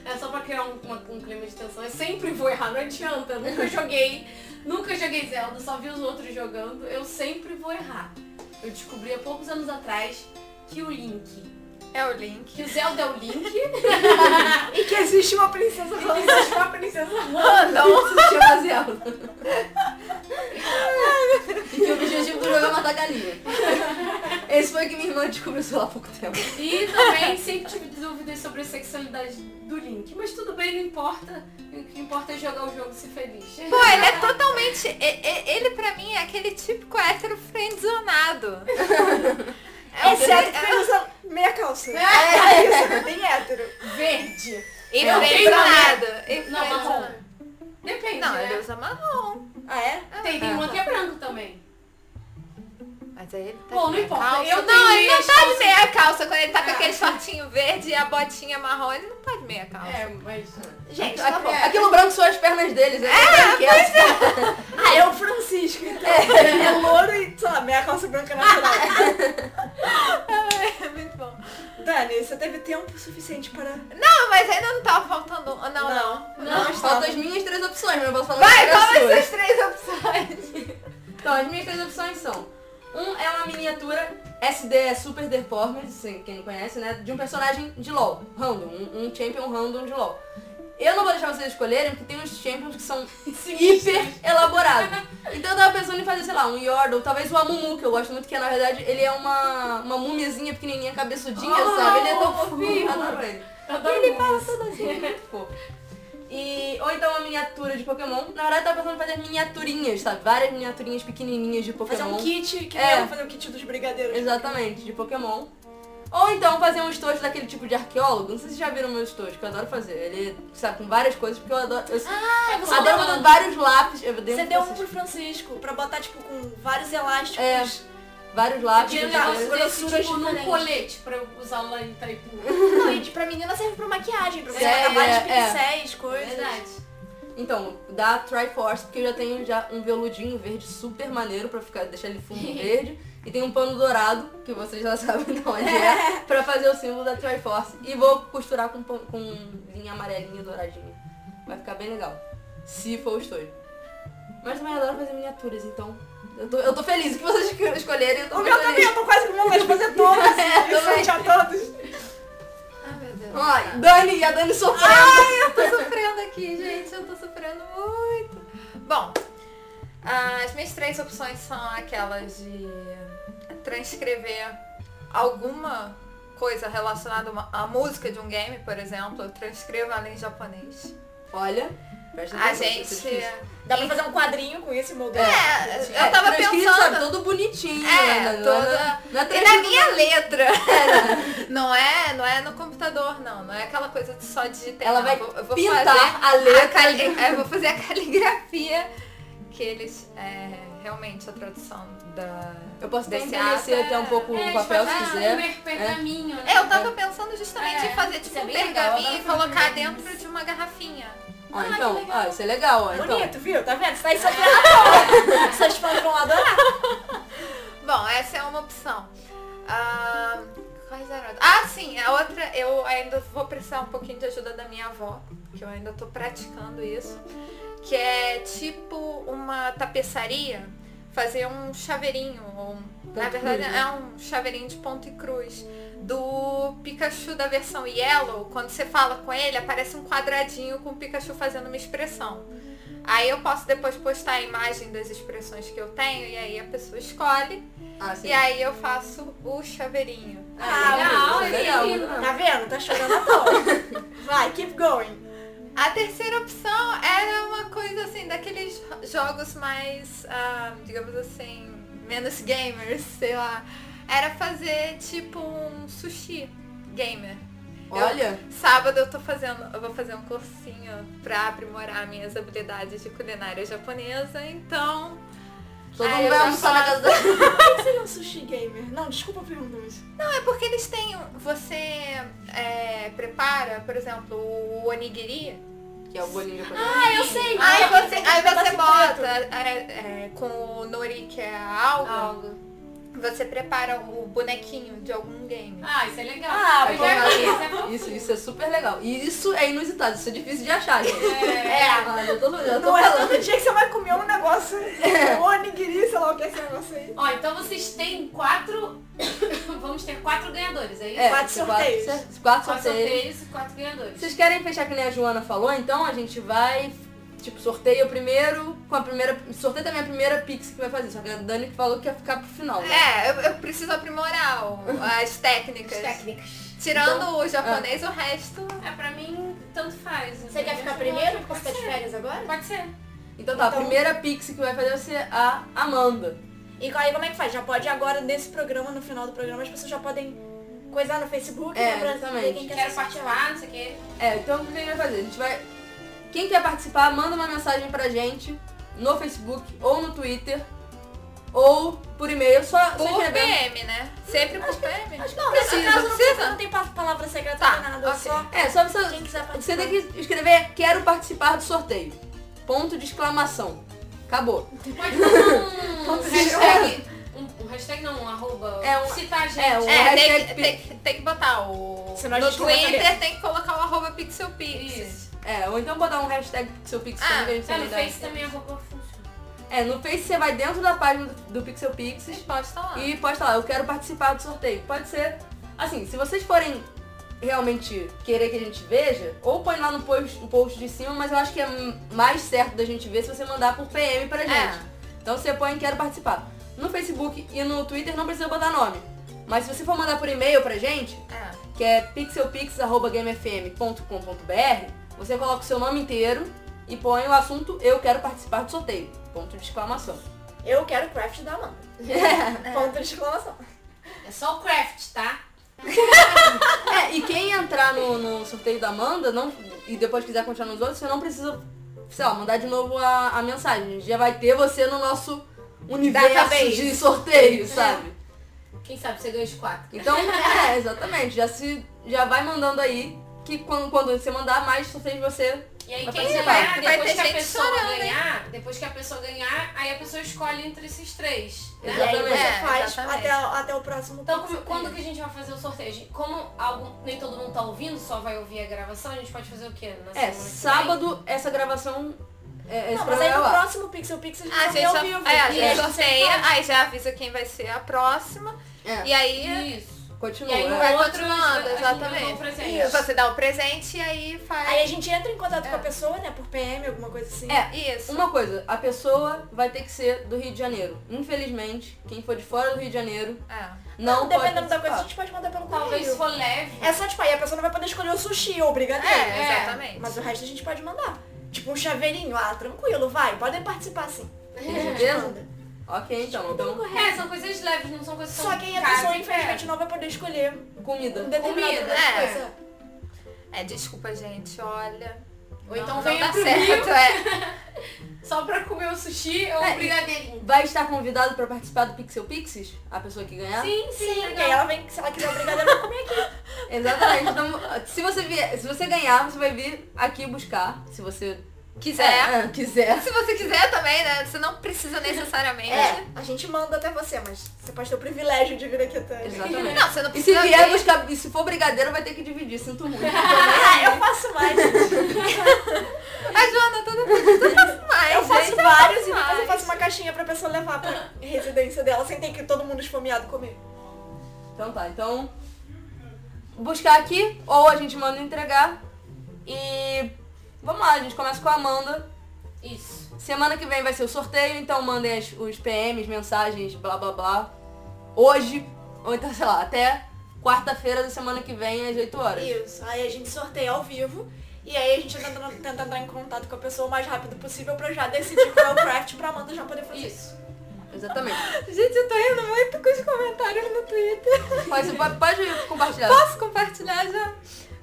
É só pra criar um, uma- um clima de tensão. Eu sempre vou errar, não adianta. Eu nunca joguei, nunca joguei Zelda, só vi os outros jogando. Eu sempre vou errar. Eu descobri há poucos anos atrás que o Link, É o link. que o Zelda é o Link, E que existe uma princesa existe uma princesa Não. Se chama Zelda. e que o objetivo do jogo é matar galinha. Esse foi o que minha irmã descobriu sei lá há pouco tempo. E também sempre tive dúvidas sobre a sexualidade do Link. Mas tudo bem, não importa. O que importa é jogar o jogo e ser feliz. Pô, ele é totalmente. Ele pra mim é aquele típico hétero friendzonado. É, Exceto que usa meia calça. É. É isso, é bem hétero. Verde. E Não, friendzonado. E Não, marrom. Depende, Não, né? ele usa marrom. Ah, é? Tem, tem uma que é branco também. Mas aí ele tá Bom, não meia importa, calça. eu não, ele não tá de meia calça. Quando ele tá com É. aquele shortinho verde e a botinha marrom, ele não tá de meia calça. É, mas... Gente, tá bom. Aquilo branco são as pernas deles. É, é. Ah, é o Francisco, então. Ele é louro e, sei lá, meia calça branca natural. É muito bom. Dani, você teve tempo suficiente para... Não, mas ainda não tava faltando. um. Não, não. Não, Faltam estava. as minhas três opções, mas eu posso falar Vai, as qual vai ser suas. as três opções? Então, as minhas três opções são Um é uma miniatura SD é Super Deformed, assim, quem não conhece, né? De um personagem de LoL, random, um, um champion random de LoL. Eu não vou deixar vocês escolherem, porque tem uns champions que são hiper elaborados. Então eu tava pensando em fazer, sei lá, um Yordle, talvez o Amumu, que eu gosto muito, que na verdade ele é uma, uma múmiazinha pequenininha, cabeçudinha, Oh, sabe? Ele é tão fofinho. fofinho, adoro ele. Adoro Ele fala todo assim, muito fofo. E, ou então uma miniatura de Pokémon. Na verdade, eu tava pensando em fazer miniaturinhas, sabe? Várias miniaturinhas pequenininhas de Fazer Pokémon. um kit, que É. nem fazer o kit dos brigadeiros. Exatamente, de Pokémon. Ou então fazer um estojo daquele tipo de arqueólogo. Não sei se vocês já viram o meu estojo, que eu adoro fazer. Ele, sabe, com várias coisas, porque eu adoro. Eu Ah, você adoro deu, fazer um, vários lápis. Você um deu um pro Francisco, pra botar, tipo, com vários elásticos. É. Vários lápis. Eu desse grossuras tipo num colete pra eu usar lá em Itaipu. Não, e de- pra menina serve pra maquiagem, pra você É, vários é, é. pincéis, coisas. Verdade. Então, da Triforce, porque eu já tenho já um veludinho verde super maneiro pra ficar, deixar ele fundo verde. E tem um pano dourado, que vocês já sabem de onde é, pra fazer o símbolo da Triforce. E vou costurar com, com linha amarelinha douradinha. Vai ficar bem legal. Se for o estojo. Mas também adoro fazer miniaturas, então. Eu tô, eu tô feliz. O que vocês esco- escolherem, eu tô O meu também, eu tô quase com vontade de fazer todos. É, e também. sortear todos. Ai, meu Deus. Ai, Dani, e a Dani sofrendo. Ai, eu tô sofrendo aqui, gente. Eu tô sofrendo muito. Bom, as minhas três opções são aquelas de transcrever alguma coisa relacionada a à música de um game, por exemplo. Eu transcrevo ela em japonês. Olha, A gente... é. Dá pra fazer um quadrinho com isso e moldar. É, É, eu tava pensando... sabe, todo bonitinho. É, né? Não toda- Não é E na minha letra. não é, não é no computador, não. Não é aquela coisa de só digitar. Ela vai Eu vou- pintar fazer a letra é, eu vou fazer a caligrafia que eles, é, realmente, a tradução da... Eu posso até envelhecer até um pouco É, o papel se tipo, quiser. um pergaminho, né? É, eu tava pensando justamente É, em fazer tipo é um pergaminho e colocar dentro de uma garrafinha. Ah, então, ah, isso é legal, ó. Então, Bonito, viu? Tá vendo? Você tá aí sofrendo à toa. Seus fãs vão adorar. Bom, essa é uma opção. Ah, quais eram? Ah, sim, a outra, eu ainda vou precisar um pouquinho de ajuda da minha avó, que eu ainda tô praticando isso, que é tipo uma tapeçaria, fazer um chaveirinho, ou um- na verdade cruz, né? é um chaveirinho de ponto e cruz. Do Pikachu da versão Yellow, quando você fala com ele, aparece um quadradinho com o Pikachu fazendo uma expressão. Aí eu posso depois postar a imagem das expressões que eu tenho e aí a pessoa escolhe ah, e aí eu faço o chaveirinho. Ah, legal, é legal. lindo. muito Tá vendo? Tá chorando à toa. Vai, keep going. A terceira opção era uma coisa assim, daqueles jogos mais, ah, digamos assim, menos gamers, sei lá. Era fazer tipo um sushi gamer. Olha, Sábado eu tô fazendo, eu vou fazer um cursinho pra aprimorar minhas habilidades de culinária japonesa, então. todo mundo eu vai almoçar na casa da... O que seria um sushi gamer? Não, desculpa a pergunta, mas... Não, é porque eles têm. Você é, prepara, por exemplo, o onigiri. Que é o bolinho japonês. Ah, eu sei. Aí você, aí você bota é, é, com o nori, que é a alga, Algo. Você prepara o bonequinho de algum game. Ah, isso é legal. Ah, pô, isso é bom. Isso, isso é super legal. E isso é inusitado, isso é difícil de achar, gente. É. Ah, eu tô, eu tô Não é falando. todo dia que você vai comer um negócio, um onigiri, sei lá o que é esse negócio aí. Ó, então vocês têm quatro. Vamos ter quatro ganhadores, é isso? É, Quatro sorteios. Quatro, quatro Quatro sorteios. sorteios e quatro ganhadores. Vocês querem fechar que nem a Joana falou, então a gente vai, tipo, sorteia o primeiro com a primeira. Sorteia também a primeira Pix que vai fazer. Só que a Dani falou que ia ficar pro final. né? É, eu, eu preciso aprimorar o- as técnicas. As técnicas. Tirando Então, o japonês, o resto. É, pra mim, tanto faz. Você quer ficar Eu primeiro porque você tá de pode ser. férias agora? Pode ser. Então tá, a Então- primeira Pix que vai fazer vai ser a Amanda. E aí como é que faz? Já pode agora, nesse programa, no final do programa, as pessoas já podem coisar no Facebook, É, né, pra quem quer Quero participar, não sei o quê. É, então o que a gente vai fazer? A gente vai. Quem quer participar, manda uma mensagem pra gente no Facebook ou no Twitter ou por e-mail, só, Por. PM, né? Sempre por PM. Não, precisa, nesse caso não precisa. Não tem pa- palavra secreta Tá, nada, ok. só É, só você, quem quiser participar. você tem que escrever quero participar do sorteio. Ponto de exclamação. Acabou. Pode um hashtag. Um, um hashtag não, um arroba. É um- citar a gente. é um- É, tem, hashtag que- tem, que- tem que botar o. Senão no não Twitter tem que colocar o arroba pixelpix. Isso. É, ou então botar um hashtag PixelPix Ah, também que a gente É, no. Face também a roupa funciona. É, no Face você vai dentro da página do, do Pixel Pix Vocês postam lá. e posta lá, eu quero participar do sorteio. Pode ser, assim, se vocês forem realmente querer que a gente veja, ou põe lá no post, no post de cima, mas eu acho que é mais certo da gente ver se você mandar por PM pra gente. É. Então você põe quero participar. No Facebook e no Twitter não precisa botar nome. Mas se você for mandar por e-mail pra gente, É. que é pixelpix.gamefm.com.br, você coloca o seu nome inteiro e põe o assunto eu quero participar do sorteio. Ponto de exclamação. Eu quero craft da Amanda. Ponto de exclamação. É só o craft, tá? É, e quem entrar no, no sorteio da Amanda não, e depois quiser continuar nos outros, você não precisa, sei lá, mandar de novo a, a mensagem. A gente já vai ter você no nosso universo Database. de sorteio, sabe? Quem sabe você ganha os quatro. Então, é, exatamente. Já, se, já vai mandando aí que quando, quando você mandar mais sorteios você. E aí Vai quem ganhar, Vai depois ter que a pessoa chorando, hein? ganhar, depois que a pessoa ganhar, aí a pessoa escolhe entre esses três. Né? E aí Exatamente. você É, faz exatamente. até, até o próximo Então, como- quando que a gente vai fazer o sorteio? Como algum, nem todo mundo tá ouvindo, só vai ouvir a gravação, a gente pode fazer o quê? Na É, sábado essa gravação. É, Não, mas aí é no lá. próximo Pixel Pix a gente Ah, vai ao só- vivo. é, a gente aí sorteia, aí já avisa quem vai ser a próxima. É, E aí Isso. Continua. E aí é. no vai outro, continuando, exatamente. um. Isso. você dá o presente e aí faz. Aí a gente entra em contato É. com a pessoa, né, por PM, alguma coisa assim. É, Isso. Uma coisa, a pessoa vai ter que ser do Rio de Janeiro. Infelizmente, quem for de fora do Rio de Janeiro É. não, pode dependendo da coisa, a gente pode mandar pelo Talvez se correio. for leve. É só, tipo, aí a pessoa não vai poder escolher o sushi ou o brigadeiro. É, É, exatamente. Mas o resto a gente pode mandar. Tipo um chaveirinho, ah, tranquilo, vai, podem participar sim. A gente manda. Ok, então, então É, são coisas leves, não são coisas Só que aí a pessoa, infelizmente, não vai poder escolher comida. um Comida, é. coisa. É, desculpa, gente, olha. Ou então não, venha não dá pro certo, Rio. é. Só pra comer o sushi ou É, o brigadeirinho. Vai estar convidado pra participar do Pixel Pixies? A pessoa que ganhar? Sim, sim, Sim, legal. ela vem, se ela quiser o brigadeiro, vai comer aqui. Exatamente. Então, se você vier, se você ganhar, você vai vir aqui buscar. Se você Quiser. é, é, quiser. Se você quiser também, né? Você não precisa necessariamente. É, a gente manda até você, mas você pode ter o privilégio de vir aqui até. Exatamente. Não, você não E se precisa vier buscar, e se for brigadeiro, vai ter que dividir, sinto muito. Ah, eu faço mais. A Joana toda toda faz mais, Eu faço gente. vários e mais. depois eu faço uma caixinha pra pessoa levar pra residência dela, sem ter que todo mundo esfomeado comer. Então tá, então buscar aqui ou a gente manda entregar e vamos lá, a gente começa com a Amanda. Isso. Semana que vem vai ser o sorteio, então mandem as- os PMs, mensagens, blá blá blá. Hoje, ou então, sei lá, até quarta-feira da semana que vem às 8 horas. Isso. Aí a gente sorteia ao vivo. E aí a gente tenta, tenta entrar em contato com a pessoa o mais rápido possível pra já decidir qual é o craft pra Amanda já poder fazer. Isso. Exatamente. Gente, eu tô rindo muito com os comentários no Twitter. Pode, pode compartilhar. Posso compartilhar já?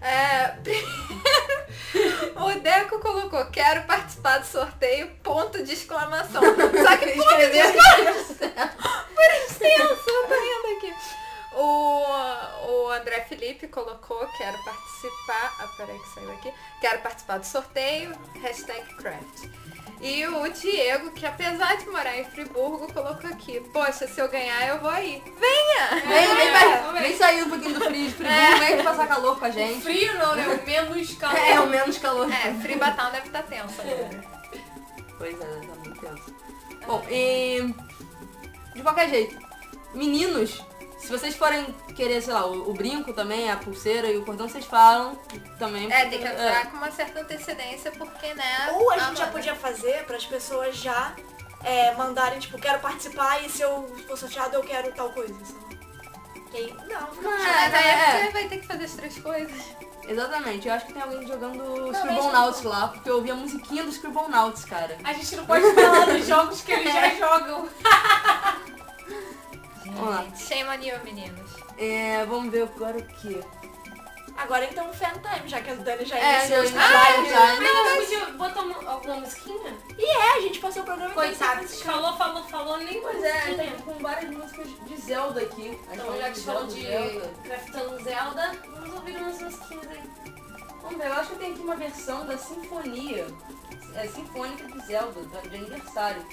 É, o Deco colocou, quero participar do sorteio, ponto de exclamação. Só que ponto de exclamação. Por extenso, eu tô rindo aqui. O, o André Felipe colocou, quero participar. Ah, peraí que saiu aqui. Quero participar do sorteio, hashtag craft. E o Diego, que apesar de morar em Friburgo, colocou aqui, poxa, se eu ganhar eu vou aí. Venha! Vem, vem, É, vem, vem sair um pouquinho do frio de Friburgo, vem passar calor com a gente. Frio não, né? O menos calor. É, o menos calor. É, Batal deve estar tenso agora. Pois é, tá muito tenso. Bom, e... De qualquer jeito, meninos, se vocês forem querer, sei lá, o, o brinco também, a pulseira e o cordão, vocês falam também. É, tem que avisar com uma certa antecedência, porque, né? Ou a gente já podia fazer para as pessoas já é, mandarem, tipo, quero participar e se eu for sorteado eu quero tal coisa. aí, não, fica Mas aí é, você vai ter que fazer as três coisas. Exatamente, eu acho que tem alguém jogando Scribblenauts lá, porque eu ouvi a musiquinha do Scribblenauts, cara. A gente não pode falar dos jogos que eles já jogam. Vamos lá. Gente, shame on you, meninos. É, vamos ver agora o que. Agora então fan time, já que a Dani já É, iniciou os já- trabalhos. já- Mas não podia botar uma- alguma musiquinha? E é, a gente passou o programa inteiro sem Coitado, música. falou, falou, falou, nem Pois é, musiquinha. tá com várias músicas de Zelda aqui. A gente Então, já que você falou de Zelda. Craftando Zelda, vamos ouvir umas musiquinhas aí. Vamos ver, eu acho que tem aqui uma versão da Sinfonia. É Sinfônica de Zelda, da- de aniversário.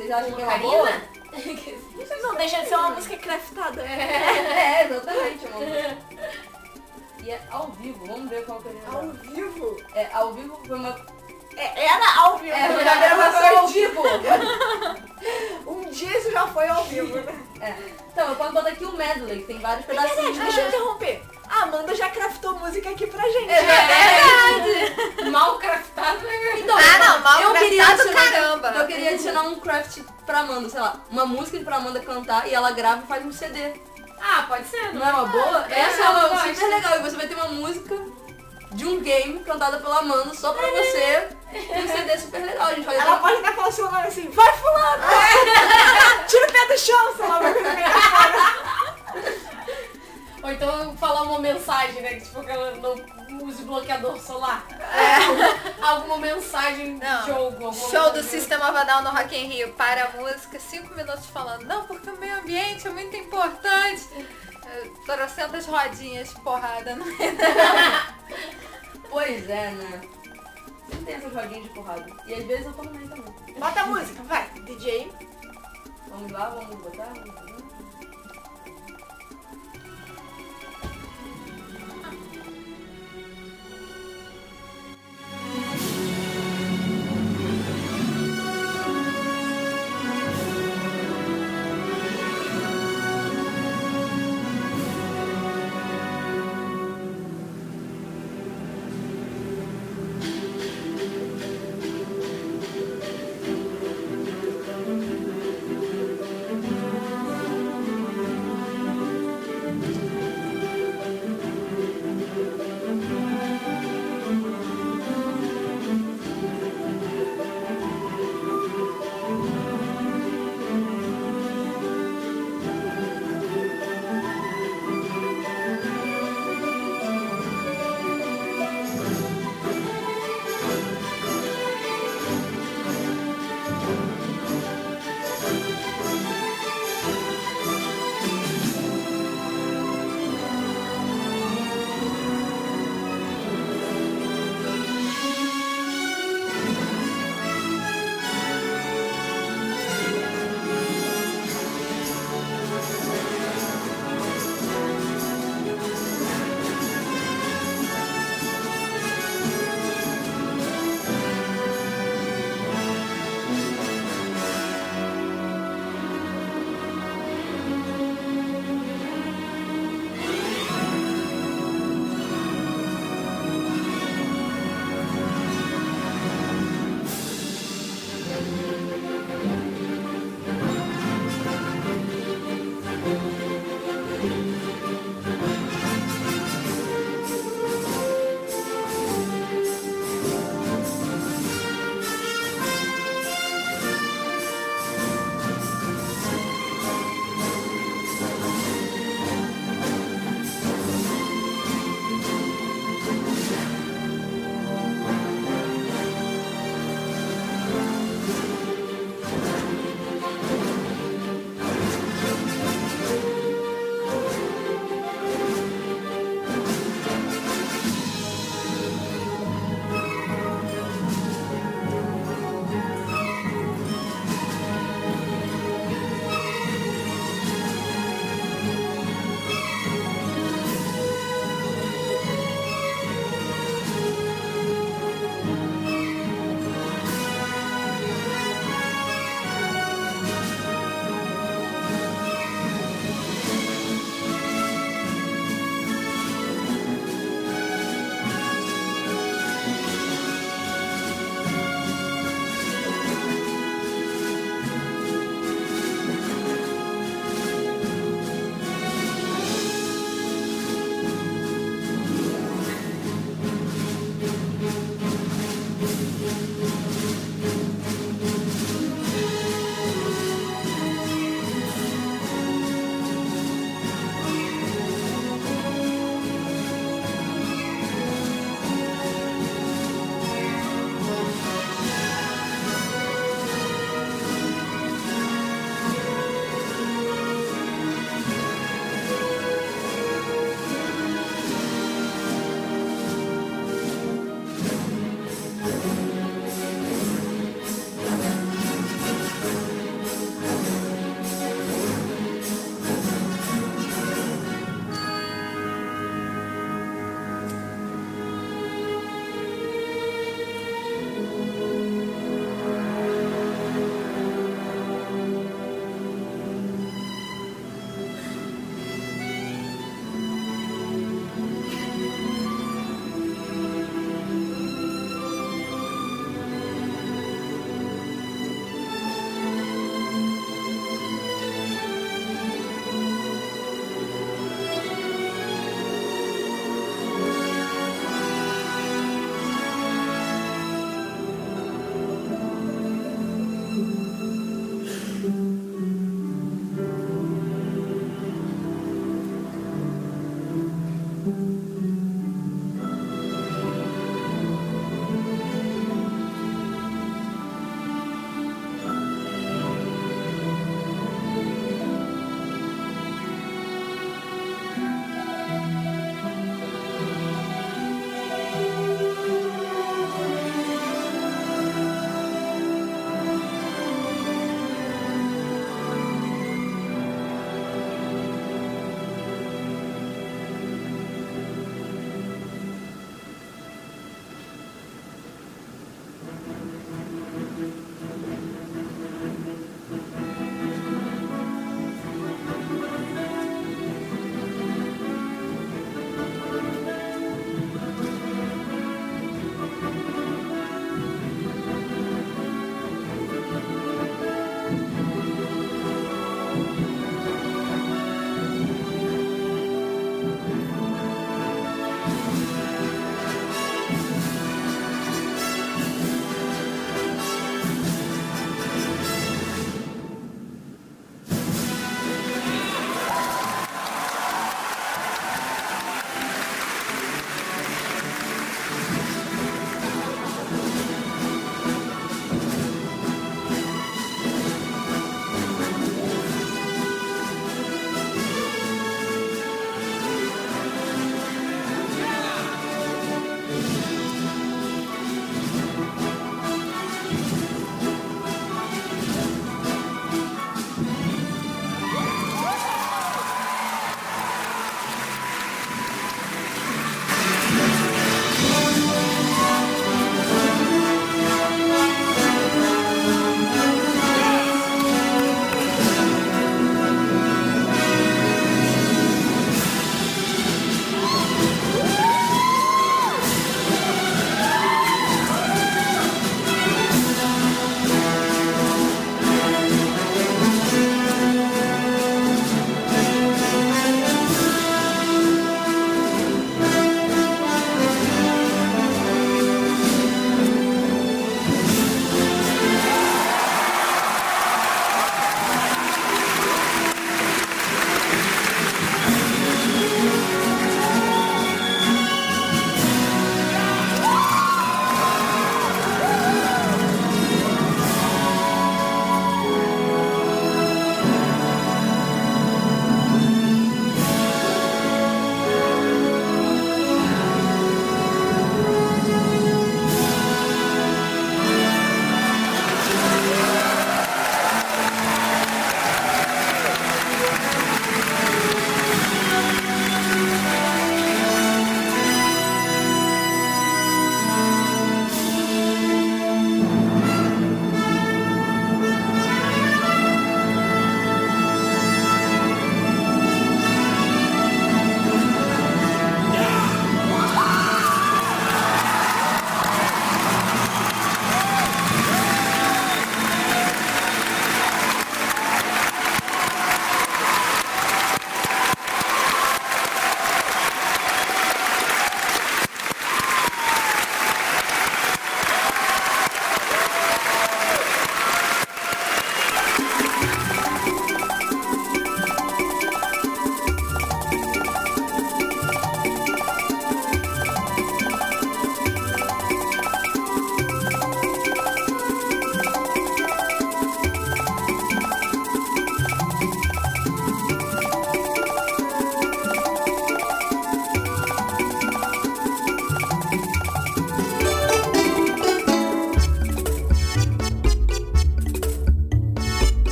Vocês acham que é uma boa? Não, deixa de ser uma música craftada. É, exatamente. é Uma música. E é ao vivo, vamos ver qual que é Ao vivo. É, ao vivo foi uma. É, era ao vivo. É, gravação ao vivo! Um dia isso já foi ao vivo, né? É. Então, eu posso botar aqui o medley, que tem vários Verdade, pedacinhos. deixa eu interromper. A Amanda já craftou música aqui pra gente. É verdade! Mal craftado é Então, Ah, não, mal eu queria craftado, adicionar, caramba. Eu queria adicionar um craft pra Amanda, sei lá, uma música pra Amanda cantar e ela grava e faz um CD. Ah, pode ser. Não é uma boa? É, Essa é uma super legal. E você vai ter uma música de um game cantada pela Amanda só pra você. E um CD super legal. A gente faz Ela pode até falar seu nome assim, vai fulano! Tira o pé do chão, sei lá, vai comer Ou então falar uma mensagem, né? Que tipo, que ela não use bloqueador solar. Alguma mensagem Não. de jogo. alguma Show do. Sistema Vadal no Rock in Rio. Para a música, cinco minutos falando. Não, porque o meio ambiente é muito importante. Trocentas rodinhas, porrada. No... Pois é, né? Tem essas rodinhas de porrada. E às vezes eu tô no meio também. Bota a música, vai. DJ. Vamos lá, vamos botar, vamos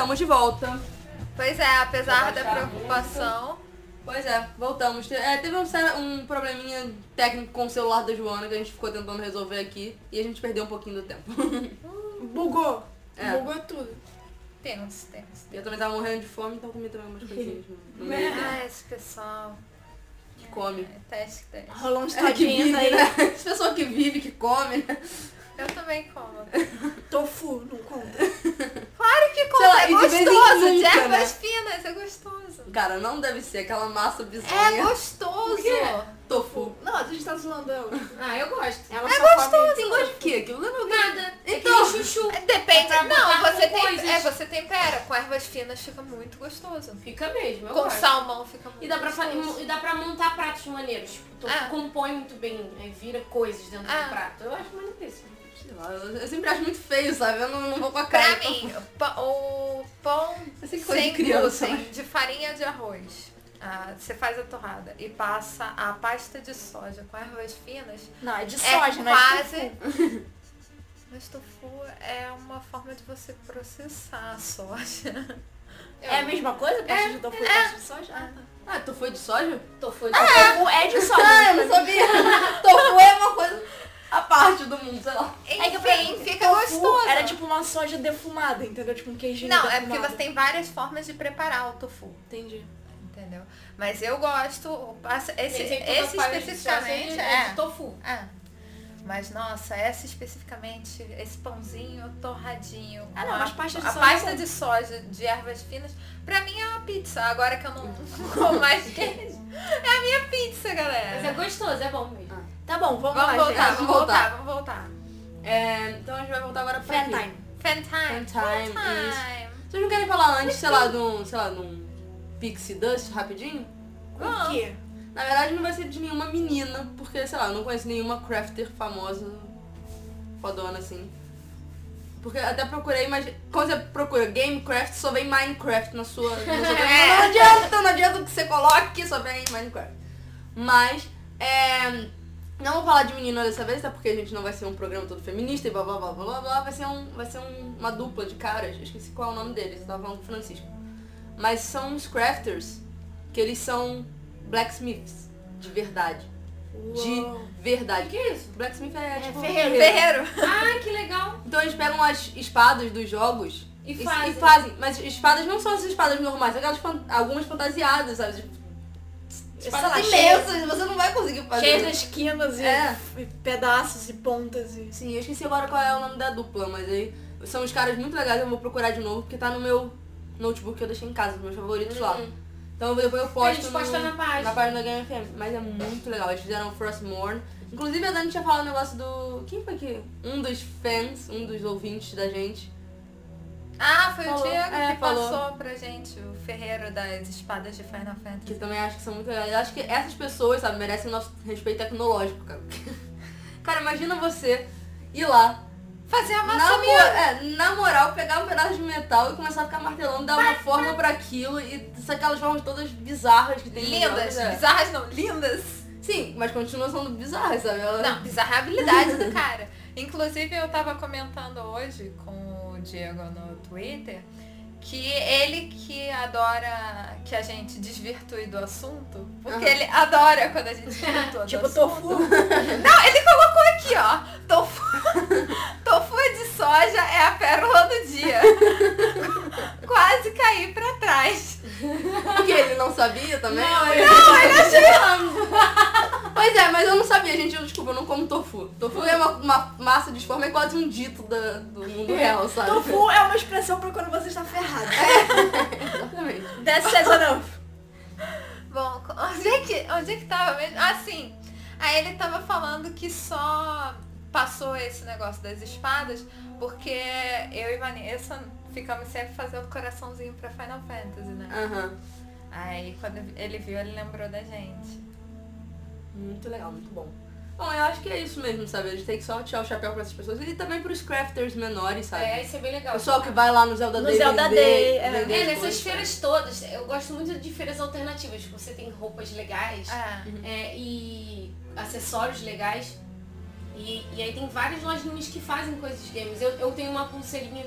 estamos de volta. Pois é, apesar da preocupação. Pois é, voltamos. É, teve um, um probleminha técnico com o celular da Joana que a gente ficou tentando resolver aqui e a gente perdeu um pouquinho do tempo. Bugou. É. Bugou tudo. Temos, temos. E eu também tava morrendo de fome, então comi também umas coisinhas meio Ah, esse pessoal. que come. É, teste, teste. Rolou uns É, tadinhos vive, aí. né? Essa pessoa que vive, que come, né? Eu também como. Tofu, não conta. Que Sei lá, é gostoso. De nunca, ervas né? finas, é gostoso. Cara, não deve ser aquela massa É bizonha. gostoso. Tofu. Não, a gente tá zoando ela. Ah, eu gosto. Ela só come... Tem gosto de quê? Aquilo não é Nada. Então. É que nem chuchu. É, Depende. pra não, você tem, coisas. é, você tempera. Com ervas finas fica muito gostoso. Fica mesmo, eu Com gosto. salmão fica muito E dá, pra, gostoso. e dá pra montar pratos maneiros. Tipo, tu Ah. compõe muito bem, aí vira coisas dentro Ah. do prato. Eu acho maneiríssimo. Sei lá, eu eu sempre acho muito feio, sabe? Eu não, não vou com a cara. Pra mim, o pão coisa sem de criança. glúten, de farinha de arroz. Ah, você faz a torrada e passa a pasta de soja com ervas finas. Não, é de É soja, não é quase. Mas tofu é uma forma de você processar a soja. É a mesma coisa? Pasta de tofu e pasta de soja? Ah, tá. Ah, tofu é de soja? Tofu de Tofu é de soja. Ah, eu não sabia. tofu é uma coisa à parte do mundo, sei lá. Enfim, É que pra mim, fica tofu gostoso. Era tipo uma soja defumada, entendeu? Tipo um queijinho Não, é defumado. porque você tem várias formas de preparar o tofu. Entendi. Entendeu? Mas eu gosto. Esse, esse, Esse, especificamente é é. de tofu. Ah, mas nossa, essa especificamente, esse pãozinho torradinho. Ah, não, a, mas pasta de a soja pasta é de soja de ervas finas, pra mim é uma pizza. Agora que eu não como mais queijo, é a minha pizza, Mas é galera. gostoso, é bom mesmo. Tá bom, vamos, Vamos lá, voltar, gente. vamos voltar, vamos voltar. É, então a gente vai voltar agora pra Fan time. Fan time. Fan time, time. Vocês não querem falar antes, sei lá, de um, sei lá, de um Pixie Dust rapidinho? O quê? Na verdade não vai ser de nenhuma menina, porque, sei lá, eu não conheço nenhuma crafter famosa, fodona assim. Porque até procurei, mas quando você procura Gamecraft, só vem Minecraft na sua. Na sua É. Não adianta, não adianta que você coloque, só vem Minecraft. Mas, é. Não vou falar de menina dessa vez, tá? Porque a gente não vai ser um programa todo feminista e blá blá blá blá blá blá. Vai ser, um, vai ser um- uma dupla de caras. Esqueci qual é o nome deles, eu tava falando com o Francisco. Mas são uns crafters que eles são blacksmiths. De verdade. De Uou. verdade. O que é isso? Blacksmith é, tipo. ferreiro. Ferreiro. Ai, que legal. Então eles pegam as espadas dos jogos E e, fazem. e fazem. Mas espadas não são as espadas normais, aquelas fan- algumas fantasiadas, sabe? Espadas lá, imensas, você não vai conseguir fazer. Cheias de esquinas e, É. e pedaços e pontas e... Sim, eu esqueci agora qual é o nome da dupla, mas aí são os caras muito legais, eu vou procurar de novo, porque tá no meu notebook que eu deixei em casa, os meus favoritos lá. Uhum. Então depois eu posto A gente posta no- na página. Na página da Game FM. Mas é muito legal. Eles fizeram Frostmourne. Inclusive a Dani tinha falado o negócio do. Quem foi que? Um dos fans, um dos ouvintes da gente. Ah, foi Falou. o Diego É, que falou. passou pra gente o ferreiro das espadas de Final Que Fantasy. também acho que são muito legais. Eu acho que essas pessoas, sabe, merecem o nosso respeito tecnológico, cara. cara, imagina você ir lá, Fazer a Na, massa mo- é, na moral, pegar um pedaço de metal e começar a ficar martelando, dar uma forma pra aquilo e aquelas formas todas bizarras que tem Lindas, é. bizarras não, lindas. Sim, mas continua sendo bizarras, sabe? Ela- Não, bizarra é a habilidade do cara. Inclusive eu tava comentando hoje com o Diego no Twitter que ele que adora que a gente desvirtue do assunto, porque Aham. ele adora quando a gente desvirtua do Tipo assunto. tofu. Não, ele colocou aqui, ó. Tofu, tofu de soja é a pérola do dia. Quase caí pra trás. Porque ele não sabia também? Não, não, ele achou. Pois é, mas eu não sabia, gente. Eu, desculpa, eu não como tofu. Tofu é uma, uma massa de forma, é quase um dito da, do mundo real, sabe? Tofu é uma expressão pra quando você está ferrado. Exatamente. That says enough. Bom, onde é que, onde é que tava mesmo? Ah, sim. Aí ele tava falando que só passou esse negócio das espadas porque eu e Vanessa ficamos sempre fazendo coraçãozinho pra Final Fantasy, né? Aham. Aí quando ele viu, ele lembrou da gente. Muito legal, muito bom. Bom, eu acho que é isso mesmo, sabe? A gente tem que só tirar o chapéu pra essas pessoas e também pros crafters menores, sabe? É, isso é bem legal. Pessoal que vai lá no Zelda No Day Zelda vender, Day, é. vender É, as nessas coisas, feiras todas, eu gosto muito de feiras alternativas. Você tem roupas legais Ah, é, e acessórios legais. E, e aí tem várias lojinhas que fazem coisas de games. Eu, eu tenho uma pulseirinha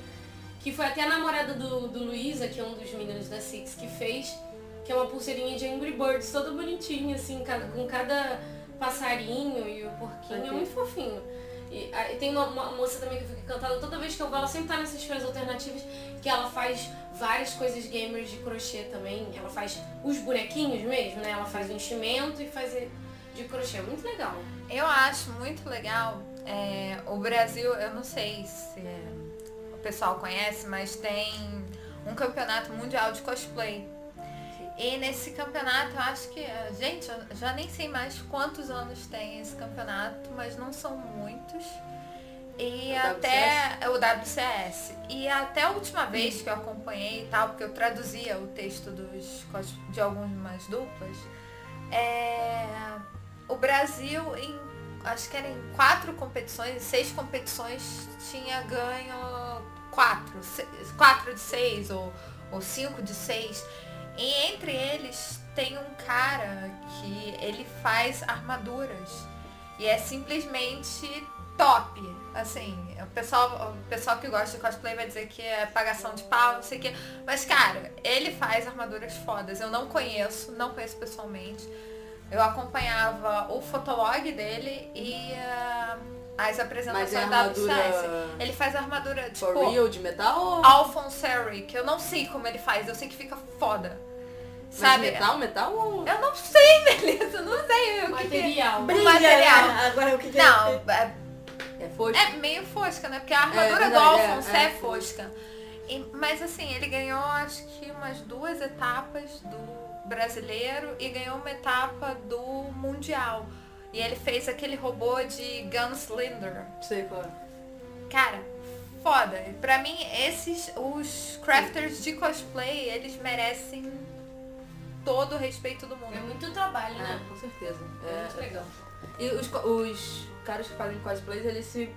que foi até a namorada do, do Luísa, que é um dos meninos da Six, que fez, que é uma pulseirinha de Angry Birds, toda bonitinha, assim, cada- com cada passarinho e o porquinho, é Ok. muito fofinho. E aí tem uma, uma moça também que fica cantando toda vez que eu vou, ela sempre tá nessas feiras alternativas, que ela faz várias coisas gamers de crochê também. Ela faz os bonequinhos mesmo, né? Ela faz o enchimento e faz de crochê. É muito legal. eu acho muito legal. é, o Brasil, eu não sei se o pessoal conhece, mas tem um campeonato mundial de cosplay. E nesse campeonato, eu acho que, eh, gente, eu já nem sei mais quantos anos tem esse campeonato, mas não são muitos. E O até é o WCS. E até a última vez que eu acompanhei e tal, porque eu traduzia o texto dos, de algumas duplas, é, o Brasil em acho que era em quatro competições, seis competições, tinha ganho quatro, quatro de seis ou, ou cinco de seis. E entre eles tem um cara que ele faz armaduras. E é simplesmente top. Assim, o pessoal, o pessoal que gosta de cosplay vai dizer que é pagação de pau, não sei o quê. Mas, cara, ele faz armaduras fodas. Eu não conheço, não conheço pessoalmente. Eu acompanhava o fotolog dele e ah, as Mas é apresentações da armadura. Ele faz armadura, for tipo, real de metal ou... Alphonsary, que eu não sei como ele faz, eu sei que fica foda. Mas Sabe? metal, metal ou... Eu não sei, beleza, eu não sei o que que é. Material. Brilha, material. né? Agora o que que é? Não, é, É fosco? é meio fosca, né? Porque a armadura verdade, do é, Alphonse é. é, fosca. E- mas assim, ele ganhou acho que umas duas etapas do brasileiro e ganhou uma etapa do mundial. E ele fez aquele robô de Gunslinger. Sei qual é. Cara, foda. Pra mim, esses, os crafters de cosplay, eles merecem todo o respeito do É mundo. muito trabalho, É, né? com certeza. É muito É, legal. E os, os caras que fazem cosplays, eles se.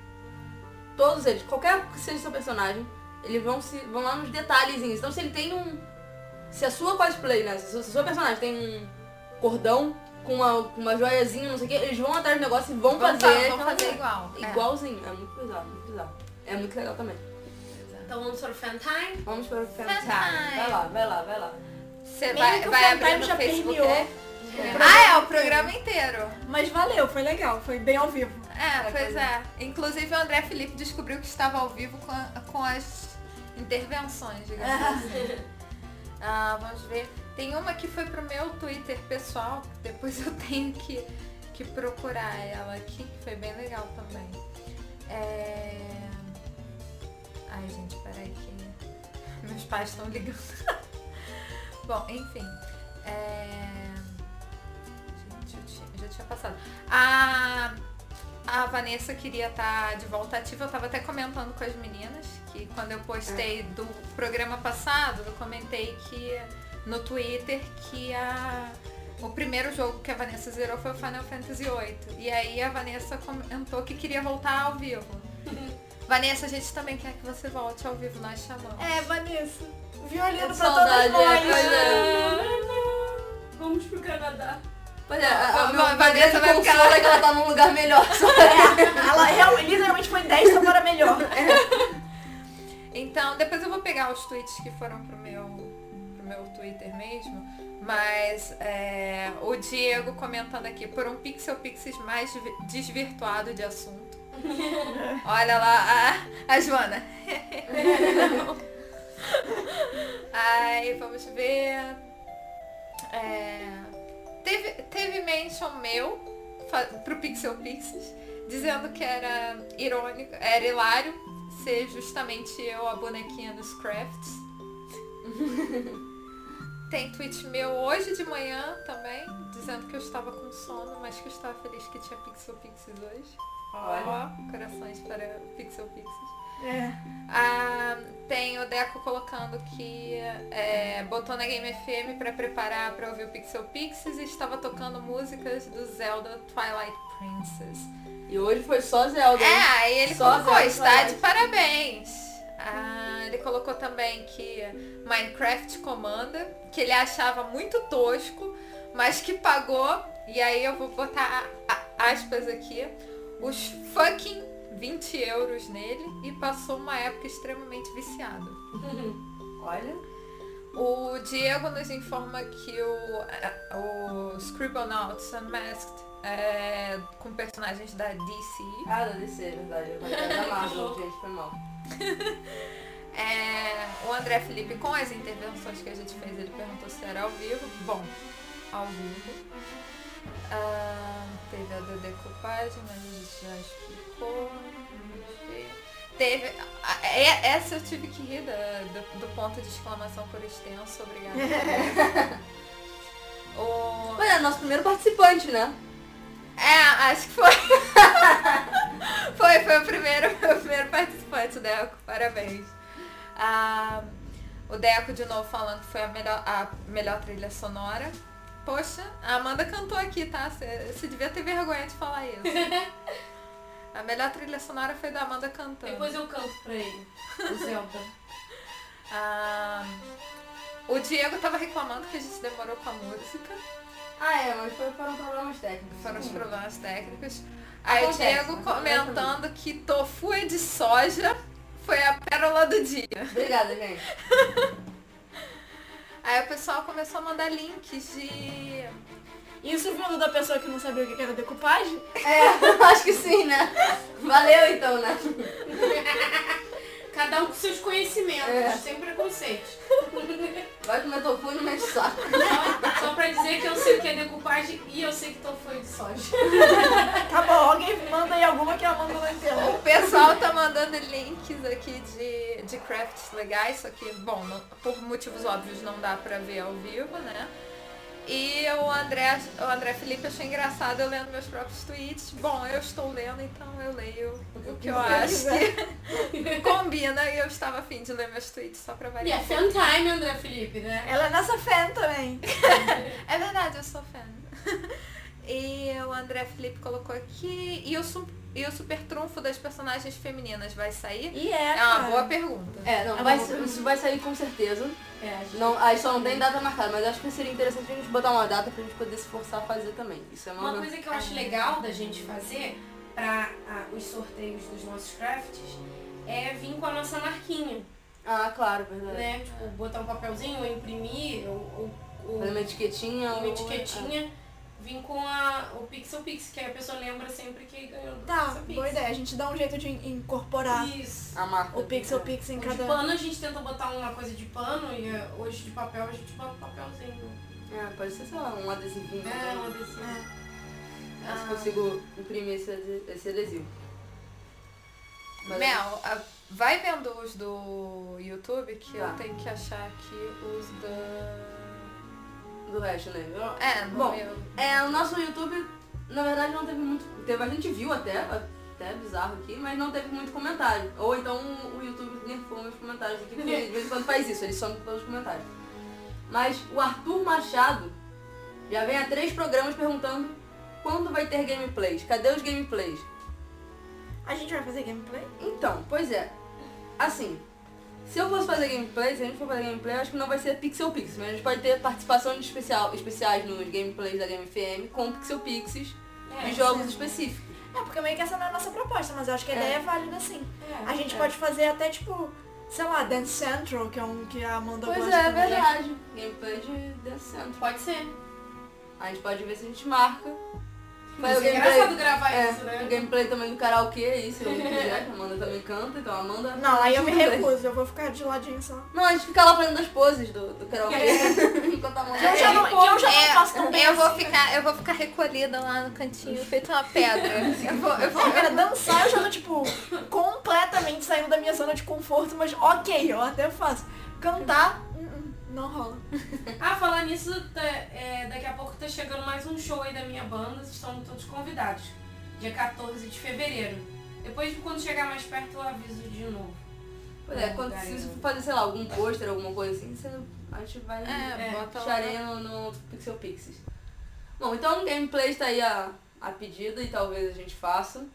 Todos eles, qualquer que seja seu personagem, eles vão se. vão lá nos detalhezinhos. Então se ele tem um. Se a sua cosplay, né? Se o seu personagem tem um cordão com uma, com uma joiazinha, não sei o que, eles vão atrás do negócio e vão Vamos fazer. fazer igual. É. Igualzinho. É. muito bizarro, muito bizarro. É muito legal também. Então vamos para o fan time. Vamos para o fan Fan time. time. Vai lá, vai lá, vai lá. Você vai, vai abrir no Facebook? é? É. Ah, é, o programa inteiro. Mas valeu, foi legal, foi bem ao vivo. É, pois é. Inclusive o André Felipe descobriu que estava ao vivo com, a- com as intervenções, digamos assim. Ah, vamos ver. Tem uma que foi pro meu Twitter pessoal, depois eu tenho que, que procurar ela aqui, que foi bem legal também. É... Ai, gente, peraí que meus pais estão ligando. Bom, enfim. É... Gente, eu tinha- já tinha passado. A, a Vanessa queria estar de volta ativa. Eu tava até comentando com as meninas que quando eu postei do programa passado, eu comentei que no Twitter que a, o primeiro jogo que a Vanessa zerou foi o Final Fantasy VIII. E aí a Vanessa comentou que queria voltar ao vivo. Vanessa, a gente também quer que você volte ao vivo, nós chamamos. É, Vanessa. Violino É pra saudade, todas nós. é, é. Vamos pro Canadá. É, a, a, a Vanessa vai ficar é que ela tá num lugar melhor. Só. Ela real- literalmente foi 10 só para melhor. Então, depois eu vou pegar os tweets que foram pro meu, meu Twitter mesmo. Mas é, o Diego comentando aqui, por um Pixel Pixies mais desvi- desvirtuado de assunto. Olha lá, a, a Joana. Ai, vamos ver. É, teve, teve mention meu pro Pixel Pixies, dizendo que era irônico, era hilário ser justamente eu a bonequinha dos crafts. Tem tweet meu hoje de manhã também, dizendo que eu estava com sono, mas que eu estava feliz que tinha Pixel Pixies hoje. Olha. Ó, corações para o Pixel Pixies. É. Ah, tem o Deco colocando que é, botou na Game FM para preparar para ouvir o Pixel Pixies e estava tocando músicas do Zelda Twilight Princess. E hoje foi só Zelda. É, aí ele Só colocou, Zelda está Twilight. de parabéns. Ah, ele colocou também que Minecraft Comanda, que ele achava muito tosco, mas que pagou, e aí eu vou botar aspas aqui, os fucking 20 euros nele e passou uma época extremamente viciado. Olha. O Diego nos informa que o, o Scribblenauts Unmasked é com personagens da DC. Ah, da DC, é verdade. Eu da Marvel, gente, foi mal. É, o André Felipe, com as intervenções que a gente fez, ele perguntou se era ao vivo. Bom, ao vivo. Ah, teve a da decupagem, mas a gente já explicou. Teve. Essa eu tive que rir da- do, do ponto de exclamação por extenso, obrigada. o, Pois é, nosso primeiro participante, né? É, acho que foi. foi, foi o primeiro, o primeiro participante, Deco. Parabéns. Ah, o Deco de novo falando que foi a melhor, a melhor trilha sonora. Poxa, a Amanda cantou aqui, tá? Você devia ter vergonha de falar isso. A melhor trilha sonora foi da Amanda cantando. Depois eu canto pra ele. O Zelda. Ah, o Diego tava reclamando que a gente demorou com a música. Ah, é, mas foi, foram problemas técnicos. Foram os problemas técnicos. Aí o Acontece, Diego comentando que tofu é de soja foi a pérola do dia. Obrigada, gente. Aí o pessoal começou a mandar links de. Isso vindo da pessoa que não sabia o que era decupagem. É, acho que sim, né? Valeu então, né? Cada um com seus conhecimentos, É. sem preconceitos. Vai comer tofu e não mexe saco. Só, só pra dizer que eu sei o que é decupagem e eu sei que tofu é de soja. Tá bom, alguém manda aí alguma que a Amanda não entendeu. O pessoal tá mandando links aqui de, de crafts legais, só que, bom, não- por motivos óbvios não dá pra ver ao vivo, né? E o André, o André Felipe achou engraçado eu lendo meus próprios tweets. Bom, eu estou lendo, então eu leio o que eu acho que combina e eu estava afim de ler meus tweets só pra E variar. é fan time, André Felipe, né? Ela é nossa fan também. É verdade, eu sou fã. E o André Felipe colocou aqui. E o, e o super trunfo das personagens femininas vai sair? E é, É uma cara. boa pergunta. É, não, É vai, isso vai sair com certeza. É, a gente- Não, aí só não tem data marcada, mas acho que seria interessante a gente botar uma data pra gente poder se forçar a fazer também. Isso é uma, Uma coisa que eu acho legal da gente fazer para os sorteios dos nossos crafts é vir com a nossa marquinha, Ah, claro, verdade. né? Tipo, botar um papelzinho, ou imprimir, ou, ou, ou Fazer uma etiquetinha. uma ou- etiquetinha, vir com a, o Pixel Pix, que aí a pessoa lembra sempre que ganhou do Tá, Pixel Pix. boa ideia. A gente dá um jeito de incorporar Isso. A marca. o Pixel Pix em O de cada... pano a gente tenta botar uma coisa de pano e eh, hoje de papel a gente bota um papelzinho. É, pode ser, sei lá, um adesivinho. É, uma adesivo. É. Se consigo imprimir esse, esse adesivo. Mas- Mel, a- vai vendo os do YouTube que Tá. eu tenho que achar aqui os da. Do resto, né? É, no Bom. É, o nosso YouTube, na verdade, não teve muito. Teve a gente viu até, até bizarro aqui, mas não teve muito comentário. Ou então o YouTube nerfou meus comentários aqui, porque de vez em quando faz isso, ele some todos os comentários. Mas o Arthur Machado já vem há três programas perguntando quando vai ter gameplays. Cadê os gameplays? A gente vai fazer gameplay? Então, pois é. Assim, se eu fosse fazer gameplay, se a gente for fazer gameplay, eu acho que não vai ser Pixel Pix, mas a gente pode ter participação de especial, especiais nos gameplays da Game FM com Pixel Pixies É, de jogos específicos. É, porque meio que essa não é a nossa proposta, mas eu acho que a É. ideia é válida sim. É, A gente é. pode fazer até tipo, sei lá, Dance Central, que é um que a Amanda Pois gosta é, é também. verdade. Gameplay de Death Central. Pode ser. A gente pode ver se a gente marca. Faz o ser gameplay. engraçado gravar É, isso, né? o gameplay também do karaokê aí, se eu quiser, que a Amanda também canta, então a Amanda. Não, aí eu me recuso, eu vou ficar de ladinho só. Não, a gente fica lá fazendo as poses do, do karaokê enquanto a Amanda. Eu já não, eu já não faço tão bem É, eu vou assim. ficar, eu vou ficar recolhida lá no cantinho, feito uma pedra. Eu vou, eu vou cara, dançar eu já tô, tipo, completamente saindo da minha zona de conforto, mas ok, eu até faço. Cantar, não rola. Ah, falar nisso, tá- é, daqui a pouco tá chegando mais um show aí da minha banda, vocês estão todos convidados. Dia 14 de fevereiro. Depois, quando chegar mais perto, eu aviso de novo. Pois é, quando, se você for fazer, sei lá, algum pôster, alguma coisa assim, você, a gente vai É, É, bota lá. acharia no, no Pixel Pixies. Bom, então o gameplay está aí a, a pedida e talvez a gente faça. O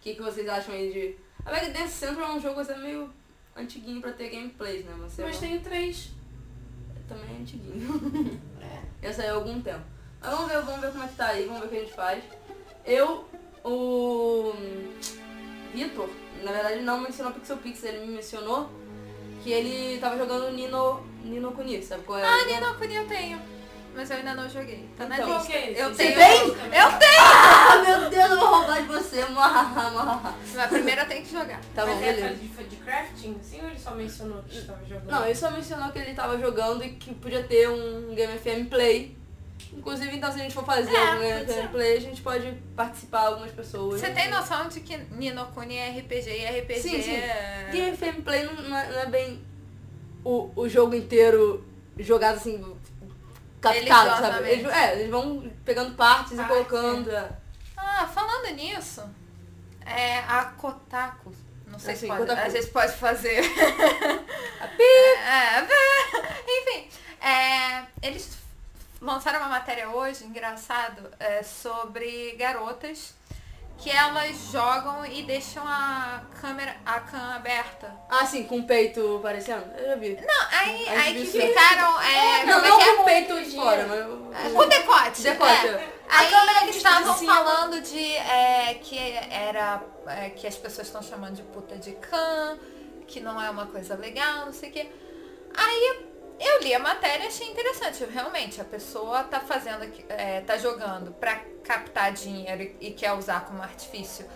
que, que vocês acham aí de. A Mega Dance Central é um jogo assim, meio antiguinho pra ter gameplays, né? Você Mas tem três. Também é antiguinho. Já saiu há algum tempo. Mas vamos ver, vamos ver como é que tá aí, vamos ver o que a gente faz. Eu, o Vitor, na verdade não mencionou Pixel Pix, ele me mencionou que ele tava jogando Nino, Nino Kuni, sabe qual é? Ah, Nino Kuni eu tenho. Mas eu ainda não joguei. Tá na Então, lista. Eu Você tenho. tem? Eu tenho! Ah, meu Deus, eu vou roubar de você. Mas primeiro eu tenho que jogar. Tá bom, Mas é beleza. de, de crafting, assim, ou ele só mencionou que estava jogando? Não, ele só mencionou que ele tava jogando e que podia ter um Game FM Play. Inclusive, então, se a gente for fazer É, algum Game pode FM. Play, a gente pode participar algumas pessoas. Você tem noção de que Nino Kuni é RPG e RPG Sim, sim. é... Game FM Play não, não é, não é bem o, o jogo inteiro jogado assim, captado, sabe? Eles, é, eles vão pegando partes e Ah, colocando. é. Ah, falando nisso, é a Kotaku. Não sei se Assim, pode, Kotaku. a gente pode fazer. A pi- É, enfim, é, eles lançaram uma matéria hoje, engraçado, é, sobre garotas que elas jogam e deixam a câmera, a cam aberta. Ah, sim, com o peito parecendo? Eu já vi. Não, aí, Aí aí que ficaram. É, não, como é não que é? com o peito de fora, mas... É, Com decote. Decote, é. é. Aí eles estavam cima. falando de é, que era é, que as pessoas estão chamando de puta de can, que não é uma coisa legal, não sei o quê. Aí eu li a matéria e achei interessante. Realmente, a pessoa tá fazendo, é, tá jogando pra captar dinheiro e, quer usar como artifício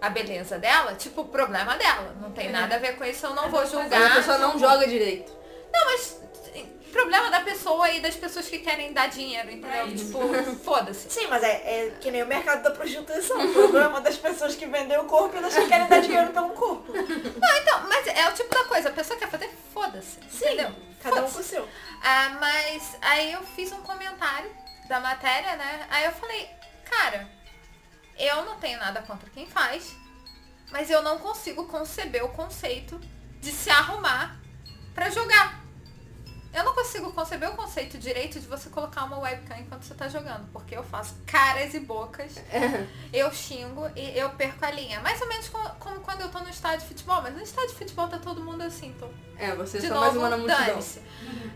a beleza dela, tipo, o problema dela. Não tem nada a ver com isso, eu não vou Mas a julgar. pessoa não joga direito. Não, mas problema da pessoa e das pessoas que querem dar dinheiro, entendeu? É tipo, foda-se. Sim, mas é, é que nem o mercado da prostituição. O problema das pessoas que vendem o corpo e das que querem dar dinheiro pelo corpo. Não, então, mas é o tipo da coisa, a pessoa quer fazer, foda-se. Entendeu? Cada um com o seu. Ah, mas aí eu fiz um comentário da matéria, né? Aí eu falei, cara, eu não tenho nada contra quem faz, mas eu não consigo conceber o conceito de se arrumar pra jogar. Eu não consigo conceber o conceito direito de você colocar uma webcam enquanto você tá jogando, porque eu faço caras e bocas, eu xingo e eu perco a linha. Mais ou menos como, como quando eu tô no estádio de futebol, mas no estádio de futebol tá todo mundo assim, então É, você é de só novo, mais uma na multidão.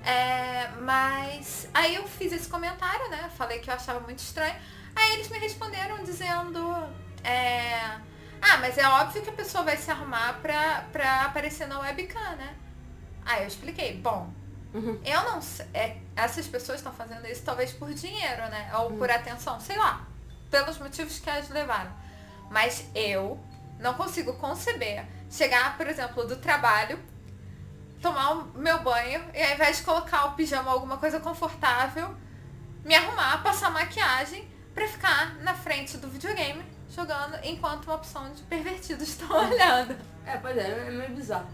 É, mas aí eu fiz esse comentário, né? Falei que eu achava muito estranho. Aí eles me responderam dizendo. é, ah, mas é óbvio que a pessoa vai se arrumar pra, pra aparecer na webcam, né? Aí eu expliquei, bom, Uhum. eu não sei. é, essas pessoas estão fazendo isso talvez por dinheiro, né? Ou por atenção, sei lá. Pelos motivos que elas levaram. Mas eu não consigo conceber chegar, por exemplo, do trabalho, tomar o meu banho e ao invés de colocar o pijama ou alguma coisa confortável, me arrumar, passar maquiagem pra ficar na frente do videogame jogando enquanto uma opção de pervertidos estão olhando. É, pois é, é meio bizarro.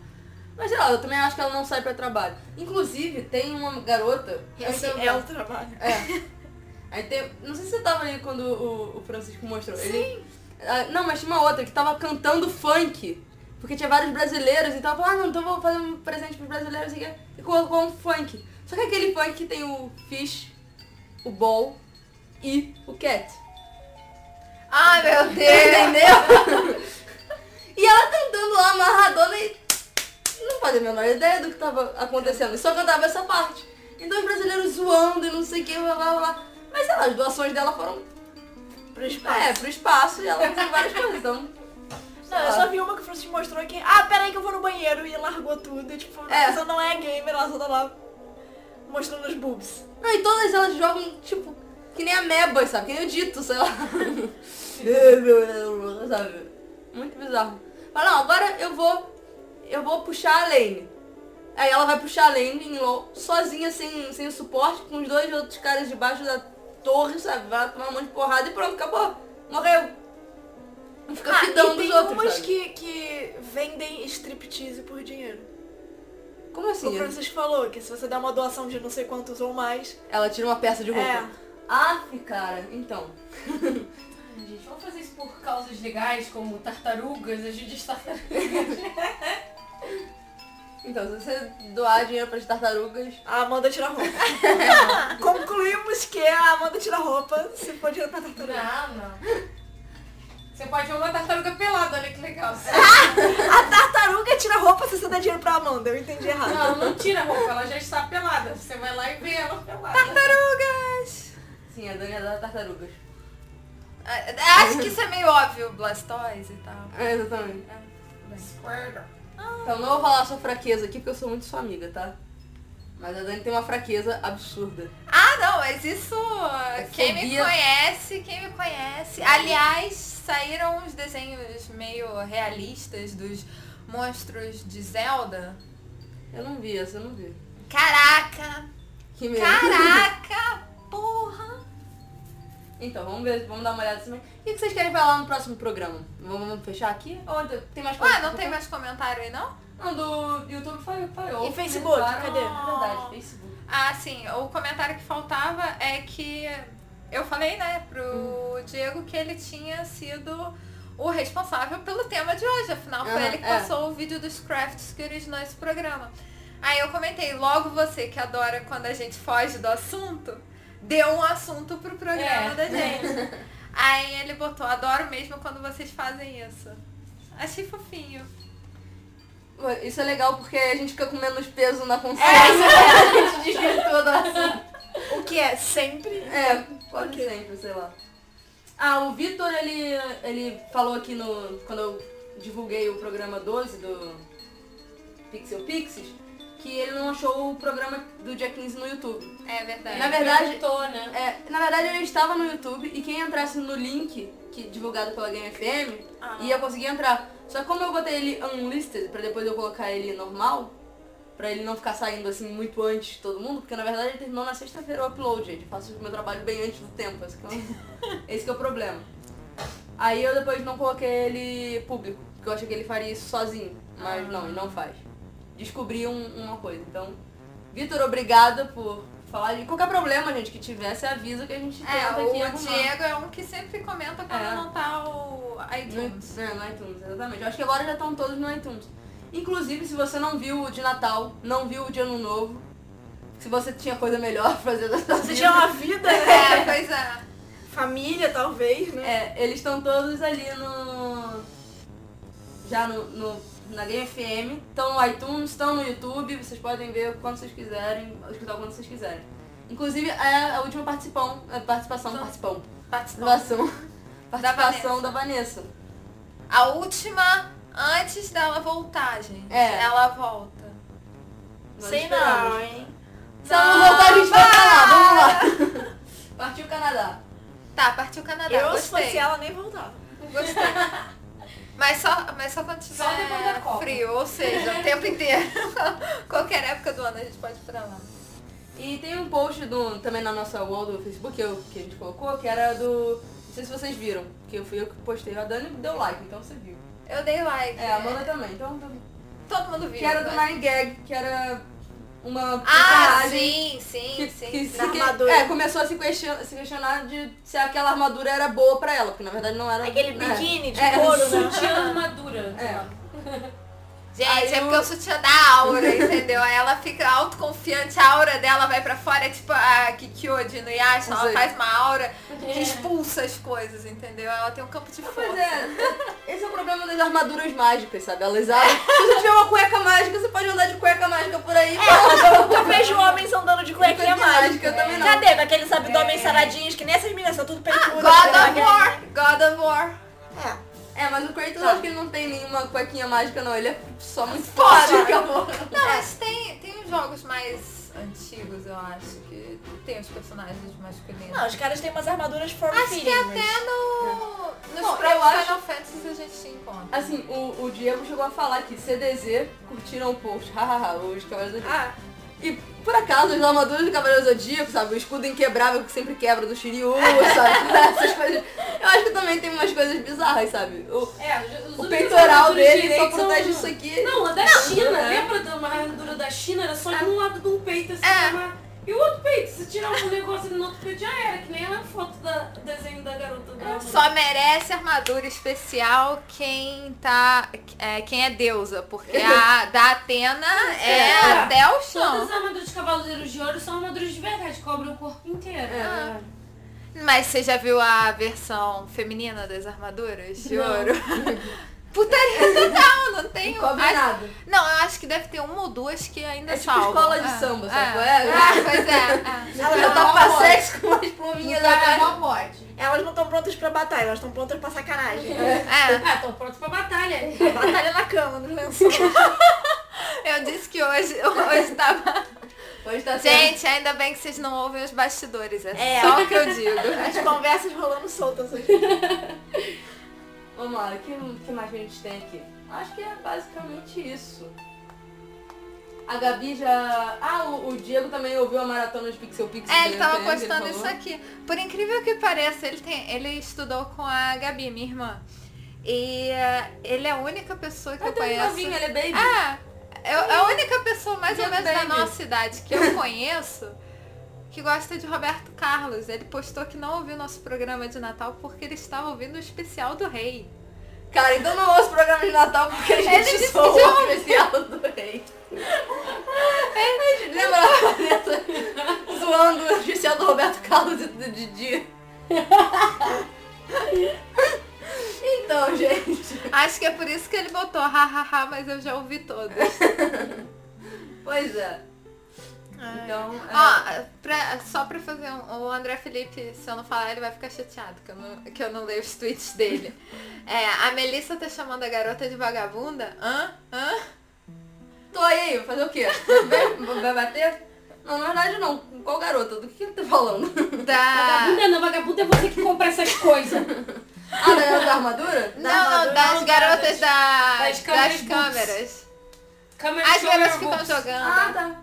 Mas sei lá, eu também acho que ela não sai pra trabalho. Inclusive, tem uma garota. Esse é o trabalho. É. Aí tem. Não sei se você tava aí quando o, o Francisco mostrou. Sim. Ele, Ah, não, mas tinha uma outra que tava cantando funk. Porque tinha vários brasileiros e tava falando, ah, não, então vou fazer um presente pros brasileiros e, e colocou um funk. Só que aquele funk que tem o fish, o ball e o cat. Ai meu Deus! Entendeu? lá amarradona e não fazia a menor ideia do que tava acontecendo. E só cantava essa parte. Então os brasileiros zoando e não sei o que, blá blá blá. Mas sei lá, as doações dela foram Pro espaço. é, pro espaço e ela fez várias coisas. Então. Não, eu só vi uma que o Francisco mostrou que, ah, peraí que eu vou no banheiro e largou tudo. E, tipo, a É. pessoa não é gamer, ela só tá lá mostrando os boobs. Não, e todas elas jogam, tipo, que nem amebas, sabe? Que nem o dito, sei lá. sabe? Muito bizarro. Fala, não, agora eu vou. Eu vou puxar a lane. Aí ela vai puxar a lane em LOL, sozinha, sem, sem o suporte, com os dois outros caras debaixo da torre, sabe? Vai tomar um monte de porrada e pronto, acabou. Morreu. Não fica Ah, fidão tem dos outros. umas sabe? que, que vendem striptease por dinheiro. Como O assim? Francisco falou que se você der uma doação de não sei quantos ou mais, Ela tira uma peça de roupa. É. Aff, cara, então. Ai, Gente, vamos fazer isso por causas legais, como tartarugas, ajude as tartarugas. Então, se você doar dinheiro para as tartarugas, a Amanda tira roupa. Concluímos que a Amanda tira roupa se for dinheiro pra tartaruga. Não, não. Você pode ver uma tartaruga pelada, olha que legal. A tartaruga tira roupa se você der dinheiro pra Amanda. Eu entendi errado. Não, não tira a roupa, ela já está pelada. Você vai lá e vê ela pelada. Tartarugas! sim, a Dani adora tartarugas. Ah, Acho que isso é meio óbvio, Blastoise e tal. É, exatamente. Squirtle. Então, não vou falar sua fraqueza aqui, porque eu sou muito sua amiga, tá? Mas a Dani tem uma fraqueza absurda. Ah, não, mas isso. quem me fobia. conhece, quem me conhece. Aliás, saíram uns desenhos meio realistas dos monstros de Zelda. Eu não vi essa, eu não vi. Caraca! Que medo. Caraca! Porra! Então, vamos ver, vamos dar uma olhada também. O que vocês querem falar no próximo programa? Vamos fechar aqui? Ou tem mais? Ué, pra não tem mais comentário aí não? Não, do YouTube foi, foi E Facebook, cadê? É verdade, Facebook. Ah, sim, o comentário que faltava é que eu falei, né, pro Diego que ele tinha sido o responsável pelo tema de hoje, afinal foi Aham, ele que é. passou o vídeo dos crafts que originou esse programa. Aí eu comentei, logo você que adora quando a gente foge do assunto, deu um assunto pro programa É. da gente. Aí ele botou, adoro mesmo quando vocês fazem isso. Achei fofinho. Isso é legal porque a gente fica com menos peso na consciência. a gente desvirtua do assunto. O que é sempre. É, quase Ok. sempre, sei lá. Ah, o Vitor, ele, ele falou aqui no. Quando eu divulguei o programa 12 do Pixel Pixies, que ele não achou o programa do dia 15 no YouTube. É verdade. Na verdade- Perguntou, né? É, na verdade ele estava no YouTube e quem entrasse no link que, divulgado pela Game FM Ah. ia conseguir entrar. Só que como eu botei ele unlisted pra depois eu colocar ele normal, pra ele não ficar saindo assim muito antes de todo mundo, porque na verdade ele terminou na sexta-feira o upload, gente. Eu faço o meu trabalho bem antes do tempo, esse que é esse que é o problema. Aí eu depois não coloquei ele público, porque eu achei que ele faria isso sozinho, mas não, ele não faz. Descobri um- uma coisa, então... Vitor, obrigada por falar de qualquer problema, gente, que tiver, você avisa que a gente tenta É, aqui o arrumar. Diego é um que sempre comenta quando É. não tá o No, iTunes. é, no iTunes, exatamente. Eu acho que agora já estão todos no iTunes. Inclusive, se você não viu o de Natal, não viu o de Ano Novo, se você tinha coisa melhor pra fazer da sua Você vida, tinha uma vida, né? É, pois é. Família, talvez, né? é, eles estão todos ali no... Já no, no- na Game FM, estão no iTunes, estão no YouTube, vocês podem ver quando vocês quiserem, escutar quando vocês quiserem. Inclusive, é a última participão, é, participação, participão, participação, participação da Vanessa. A última antes dela voltar, gente. É. Ela volta. Nós Sei esperamos. não, hein? Se ela não voltar, a gente vai pra lá, vamos lá. Partiu o Canadá. Tá, partiu o Canadá. Eu, se Gostei. fosse ela, nem voltava. Gostei. Mas só, mas só quando tiver Só Copa. frio, ou seja, o tempo inteiro. Qualquer época do ano a gente pode ir pra lá. E tem um post do, também na nossa wall do Facebook que, eu- que a gente colocou, que era do. Não sei se vocês viram, que eu fui eu que postei. A Dani deu like, então você viu. Eu dei like. É, a Amanda também. Então, Todo mundo viu. que era do né? Nine Gag, que era uma Ah, sim, sim, que, sim. Armadura. é, começou a se questionar, se questionar de se aquela armadura era boa pra ela, porque na verdade não era. Aquele né? biquíni de É, couro, né? Sutiã armadura. É. Gente, Aí é porque o sutiã dá aura, entendeu? Aí ela fica autoconfiante, a aura dela vai pra fora, é tipo a Kikyo de Inuyasha, ela faz uma aura que expulsa as coisas, entendeu? Ela tem um campo de força. Pois é, esse é o problema das armaduras mágicas, sabe? Elas abrem. Se você tiver uma cueca mágica, você pode andar de cueca mágica por aí. Mas eu nunca vejo homens andando de cuequinha mágica, mágica. eu também não. Cadê? Com aqueles abdômenes saradinhos, que nem essas meninas, são tudo peitudas. God né? of War! God of War! É. É, mas o Kratos Tá. acho que ele não tem nenhuma cuequinha mágica, não. Ele é só muito forte, acabou. Não, mas tem, tem uns jogos mais antigos, eu acho, que tem os personagens masculinos. Não, os caras têm umas armaduras form Acho que até no, nos Bom, próprios eu acho- Final Fantasy a gente se encontra. Assim, o, o Diego chegou a falar que CDZ curtiram o post, hahaha, os Cavaleiros do. Ah, E por acaso, as armaduras do Cavaleiro Zodíaco, sabe? O escudo inquebrável que sempre quebra do Shiryu, sabe? Essas coisas. Eu acho que também tem umas coisas bizarras, sabe? O, É, o peitoral dele só protege são- isso aqui. Não, a da China, é. lembra da armadura da China? Era só de um lado de um peito, assim, É. uma- E o outro peito, se tirar um negócio no outro peito já era, que nem a foto da do desenho da garota da Só merece armadura especial quem tá. É, quem é deusa, porque a da Atena é, É. até o Todas chão. as armaduras de Cavaleiros de Ouro são armaduras de verdade, cobrem o corpo inteiro. É. Mas você já viu a versão feminina das armaduras de Não. ouro? Putaria total, não tem. Não cobre acho- nada. Não, eu acho que deve ter uma ou duas que ainda É tipo escola de É, samba, é. sabe é? É, pois é. é. Ela Já tá tá pra pode. sexo com umas pluminhas. Não pode. Elas não estão prontas pra batalha, elas estão prontas pra sacanagem. É, Ah, tô pronto pra batalha. Batalha na cama, no lençol. eu disse que hoje, hoje tava. Sendo. Gente, ainda bem que vocês não ouvem os bastidores. É, É. só o que eu digo. As conversas rolando soltas aqui. Vamos lá, o que, que mais a gente tem aqui? Acho que é basicamente isso. A Gabi já. Ah, o, o Diego também ouviu a maratona de Pixel Pixel. É, ele tava postando isso aqui. Por incrível que pareça, ele, tem, ele estudou com a Gabi, minha irmã. E eh, ele é a única pessoa que Ah, eu tem um conheço. novinho, ele é baby. É, é a única pessoa mais ou Diego menos da Baby. nossa idade que eu conheço que gosta de Roberto Carlos. Ele postou que não ouviu nosso programa de Natal porque ele estava ouvindo o especial do rei. Cara, então não ouço programa de Natal porque a Ele gente já o especial do rei. Gente lembra a zoando o especial do Roberto Carlos e do Didi? Então, gente. Acho que é por isso que ele botou hahaha, mas eu já ouvi todos. Pois é. Então, é, Ó, pra- só pra fazer um, o André Felipe, se eu não falar, ele vai ficar chateado, que eu não, que eu não leio os tweets dele. É, a Melissa tá chamando a garota de vagabunda? Hã? Hã? tô aí, vai fazer o quê? Vai, bater? Não, na verdade não. Qual garota? Do que ele tá falando? Da. Vagabunda não, vagabunda é você que compra essas coisas. Ah, da da armadura? Não, não, armadura, das não, garotas das- da, das das câmeras câmeras. Câmera As garotas que estão jogando. Ah, tá.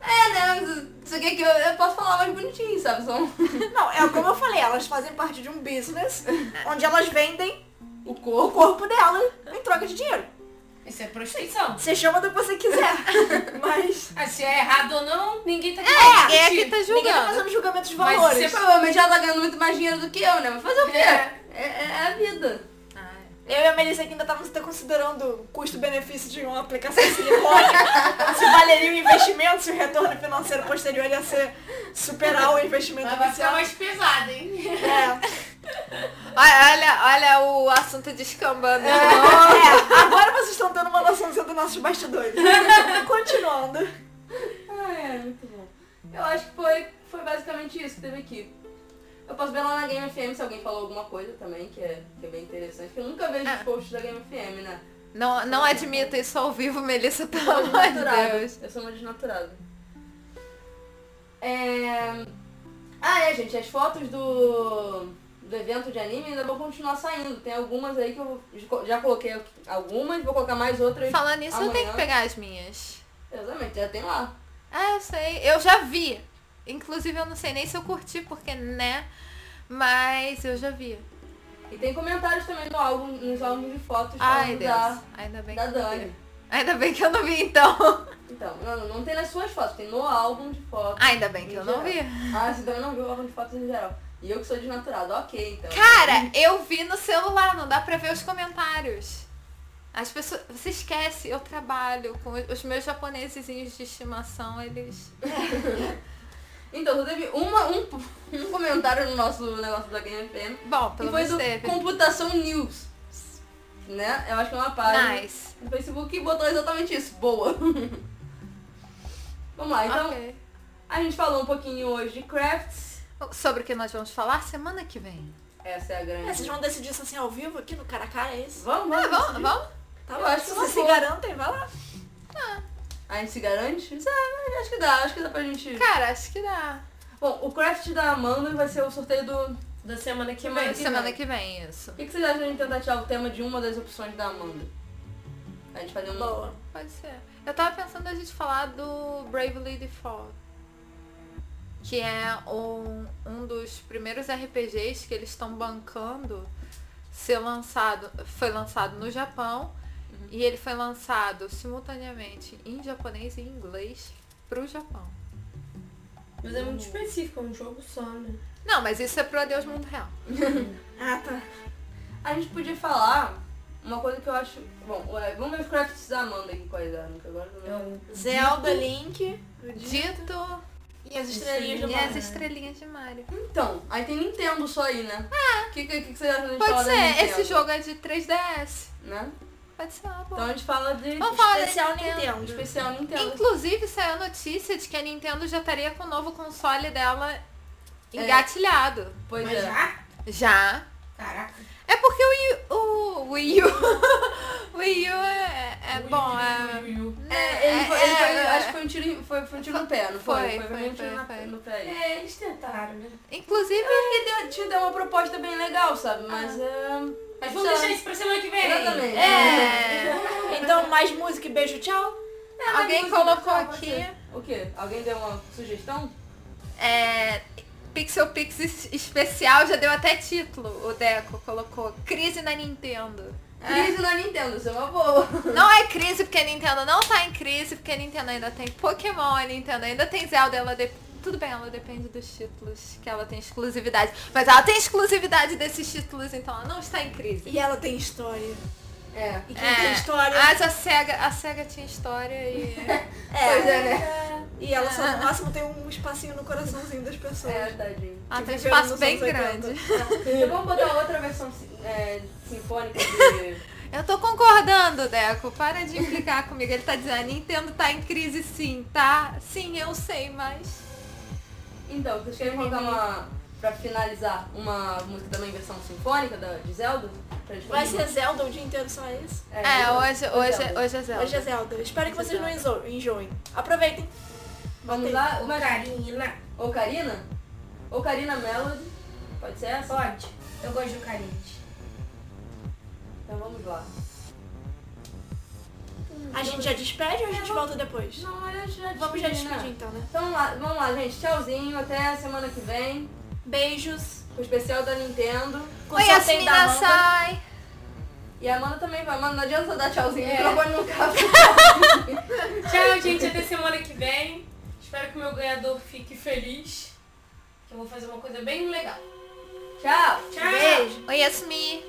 É, né? Isso aqui é que eu, eu posso falar mais bonitinho, sabe? São Não, é como eu falei, elas fazem parte de um business onde elas vendem o o corpo. corpo dela em troca de dinheiro. Isso é prostituição. Você chama do que você quiser. Mas Ah, se é errado ou não, ninguém tá É, ninguém aqui tá ninguém tá julgando. fazendo julgamento de Mas valores. Você provavelmente já tá ganhando muito mais dinheiro do que eu, né? Mas fazer o quê? É, é- é a vida. Eu e a Melissa aqui ainda estávamos até considerando o custo-benefício de uma aplicação de silicone. se valeria o investimento, se o retorno financeiro posterior ia ser superar o investimento Mas vai ficar inicial. mais pesado, hein? É. Olha, olha, olha o assunto descambando. de novo. É, agora vocês estão tendo uma noçãozinha dos nossos bastidores. Continuando. Ah, é, muito bom. Eu acho que foi, foi basicamente isso que teve aqui. Eu posso ver lá na Game FM se alguém falou alguma coisa também, que é, que é bem interessante. Porque eu nunca vejo Ah. os posts da Game FM, né? Não, não admita isso ao vivo, Melissa, pelo amor de. Deus. Eu sou uma desnaturada. É... Ah, é, gente, as fotos do, do evento de anime ainda vão continuar saindo. Tem algumas aí que eu já coloquei algumas, vou colocar mais outras. Falando nisso, eu tenho que pegar as minhas. Exatamente, já tem lá. Ah, eu sei. Eu já vi. Inclusive, eu não sei nem se eu curti, porque, né? Mas eu já vi. E tem comentários também no álbum, nos álbuns de fotos Ai, da, Ainda bem da Dani. Ainda bem que eu não vi, então. Então, não, não tem nas suas fotos, tem no álbum de fotos. Ainda bem que eu não vi. geral. Ah, você também não viu o álbum de fotos em geral. E eu que sou desnaturado, ok, então. Cara, eu vi no celular, não dá pra ver os comentários. As pessoas. Você esquece, eu trabalho com os meus japonesezinhos de estimação, eles. Então, só teve uma, um, um comentário no nosso negócio da Game FM. Bom, pelo foi menos do teve. Computação News. Né? Eu acho que é uma página Nice. no Facebook que botou exatamente isso. Boa. Vamos lá, então Ok. a gente falou um pouquinho hoje de crafts. Sobre o que nós vamos falar semana que vem. Essa é a grande. É, vocês vão decidir isso assim ao vivo aqui no cara a cara, é isso? Vamos, Ah, vamos. vamos, vamos? Tá Eu bom, acho que uma vocês se garantem, vai lá. A gente se garante? Ah, acho que dá, acho que dá pra gente. Cara, acho que dá. Bom, o craft da Amanda vai ser o sorteio do. Da semana que Semana vem. que semana vem. que vem, isso. O que, que vocês acham de a gente tentar tirar o tema de uma das opções da Amanda? A gente fazer um. Boa. Pode ser. Eu tava pensando a gente falar do Bravely Default. Que é um, um dos primeiros RPGs que eles estão bancando ser lançado. Foi lançado no Japão. E ele foi lançado simultaneamente em japonês e em inglês pro Japão. Mas é muito específico, é um jogo só, né? Não, mas isso é pro Adeus Mundo Real. Ah, tá. A gente podia falar uma coisa que eu acho. Bom, é, vamos ver os crafts da Amanda aqui quais eram, que agora eu não lembro. Zelda, Link, o Dito Dito e as estrelinhas do e Mario. as estrelinhas de Mario. Então, aí tem Nintendo só aí, né? Ah! O que, que, que vocês acham de a gente Pode ser, esse jogo é de 3DS. Né? Pode ser uma boa. Então a gente fala de Vamos falar da Especial Nintendo. Nintendo. especial Nintendo. Inclusive saiu a notícia de que a Nintendo já estaria com o novo console dela engatilhado. Pois Mas é. já? Já. Caraca. É porque o Wii, o Wii U. o Wii U é, é bom, é. É, ele foi, ele é, foi- é. acho que foi um tiro, foi, foi um tiro no pé, não foi? Foi, Foi, foi, um tiro foi, na- foi. no pé. aí. É, eles tentaram, né? Inclusive, Ele deu, te deu uma proposta bem legal, sabe? Mas é. Mas vamos deixar isso pra semana que vem. Exatamente. é, Então, mais música e beijo, tchau. alguém colocou aqui. O quê? Alguém deu uma sugestão? é, Pixel Pix es- especial, já deu até título. O Deco colocou Crise na Nintendo. Crise na Nintendo, isso é uma boa. Não é crise porque a Nintendo não tá em crise, porque a Nintendo ainda tem Pokémon, a Nintendo ainda tem Zelda, ela de- tudo bem, ela depende dos títulos que ela tem exclusividade, mas ela tem exclusividade desses títulos, então ela não está em crise. E ela tem história. É. E quem tem história. Mas a SEGA, a SEGA tinha história e. É, Pois é, né? E ela só no máximo tem um espacinho no coraçãozinho das pessoas. É, tadinho. Ela Que tem um espaço bem anos 80. grande. Então vamos botar outra versão é, sinfônica de. Eu tô concordando, Deco. Para de implicar comigo. Ele tá dizendo, a Nintendo tá em crise sim, tá? Sim, eu sei, mas. Então, vocês querem colocar uma. Pra finalizar, uma música também em versão sinfônica da, de Zelda? Vai ser Zelda o dia inteiro, só isso? uma- É, hoje, Zelda. hoje, hoje é Zelda. Hoje é Zelda. Espero que é vocês não Zelda. enjoem. Aproveitem. Vamos lá? Karina. Ocarina? Ocarina Melody. Pode ser essa? Pode. Eu gosto de Ocarina. Então vamos lá. A gente já despede ou a gente volta depois? Não, olha, já Vamos já despedir, né? despedir então, né? Então vamos lá, vamos lá, gente. Tchauzinho. Até semana que vem. Beijos. O especial da Nintendo. Com Oi, Amanda. Sai! E a Amanda também vai. Mano, não adianta dar tchauzinho. É. O microfone não cabe. Tchau, gente. Até semana que vem. Espero que o meu ganhador fique feliz. Que eu vou fazer uma coisa bem legal. Tchau. Tchau. Beijo. Oi, Yasmi!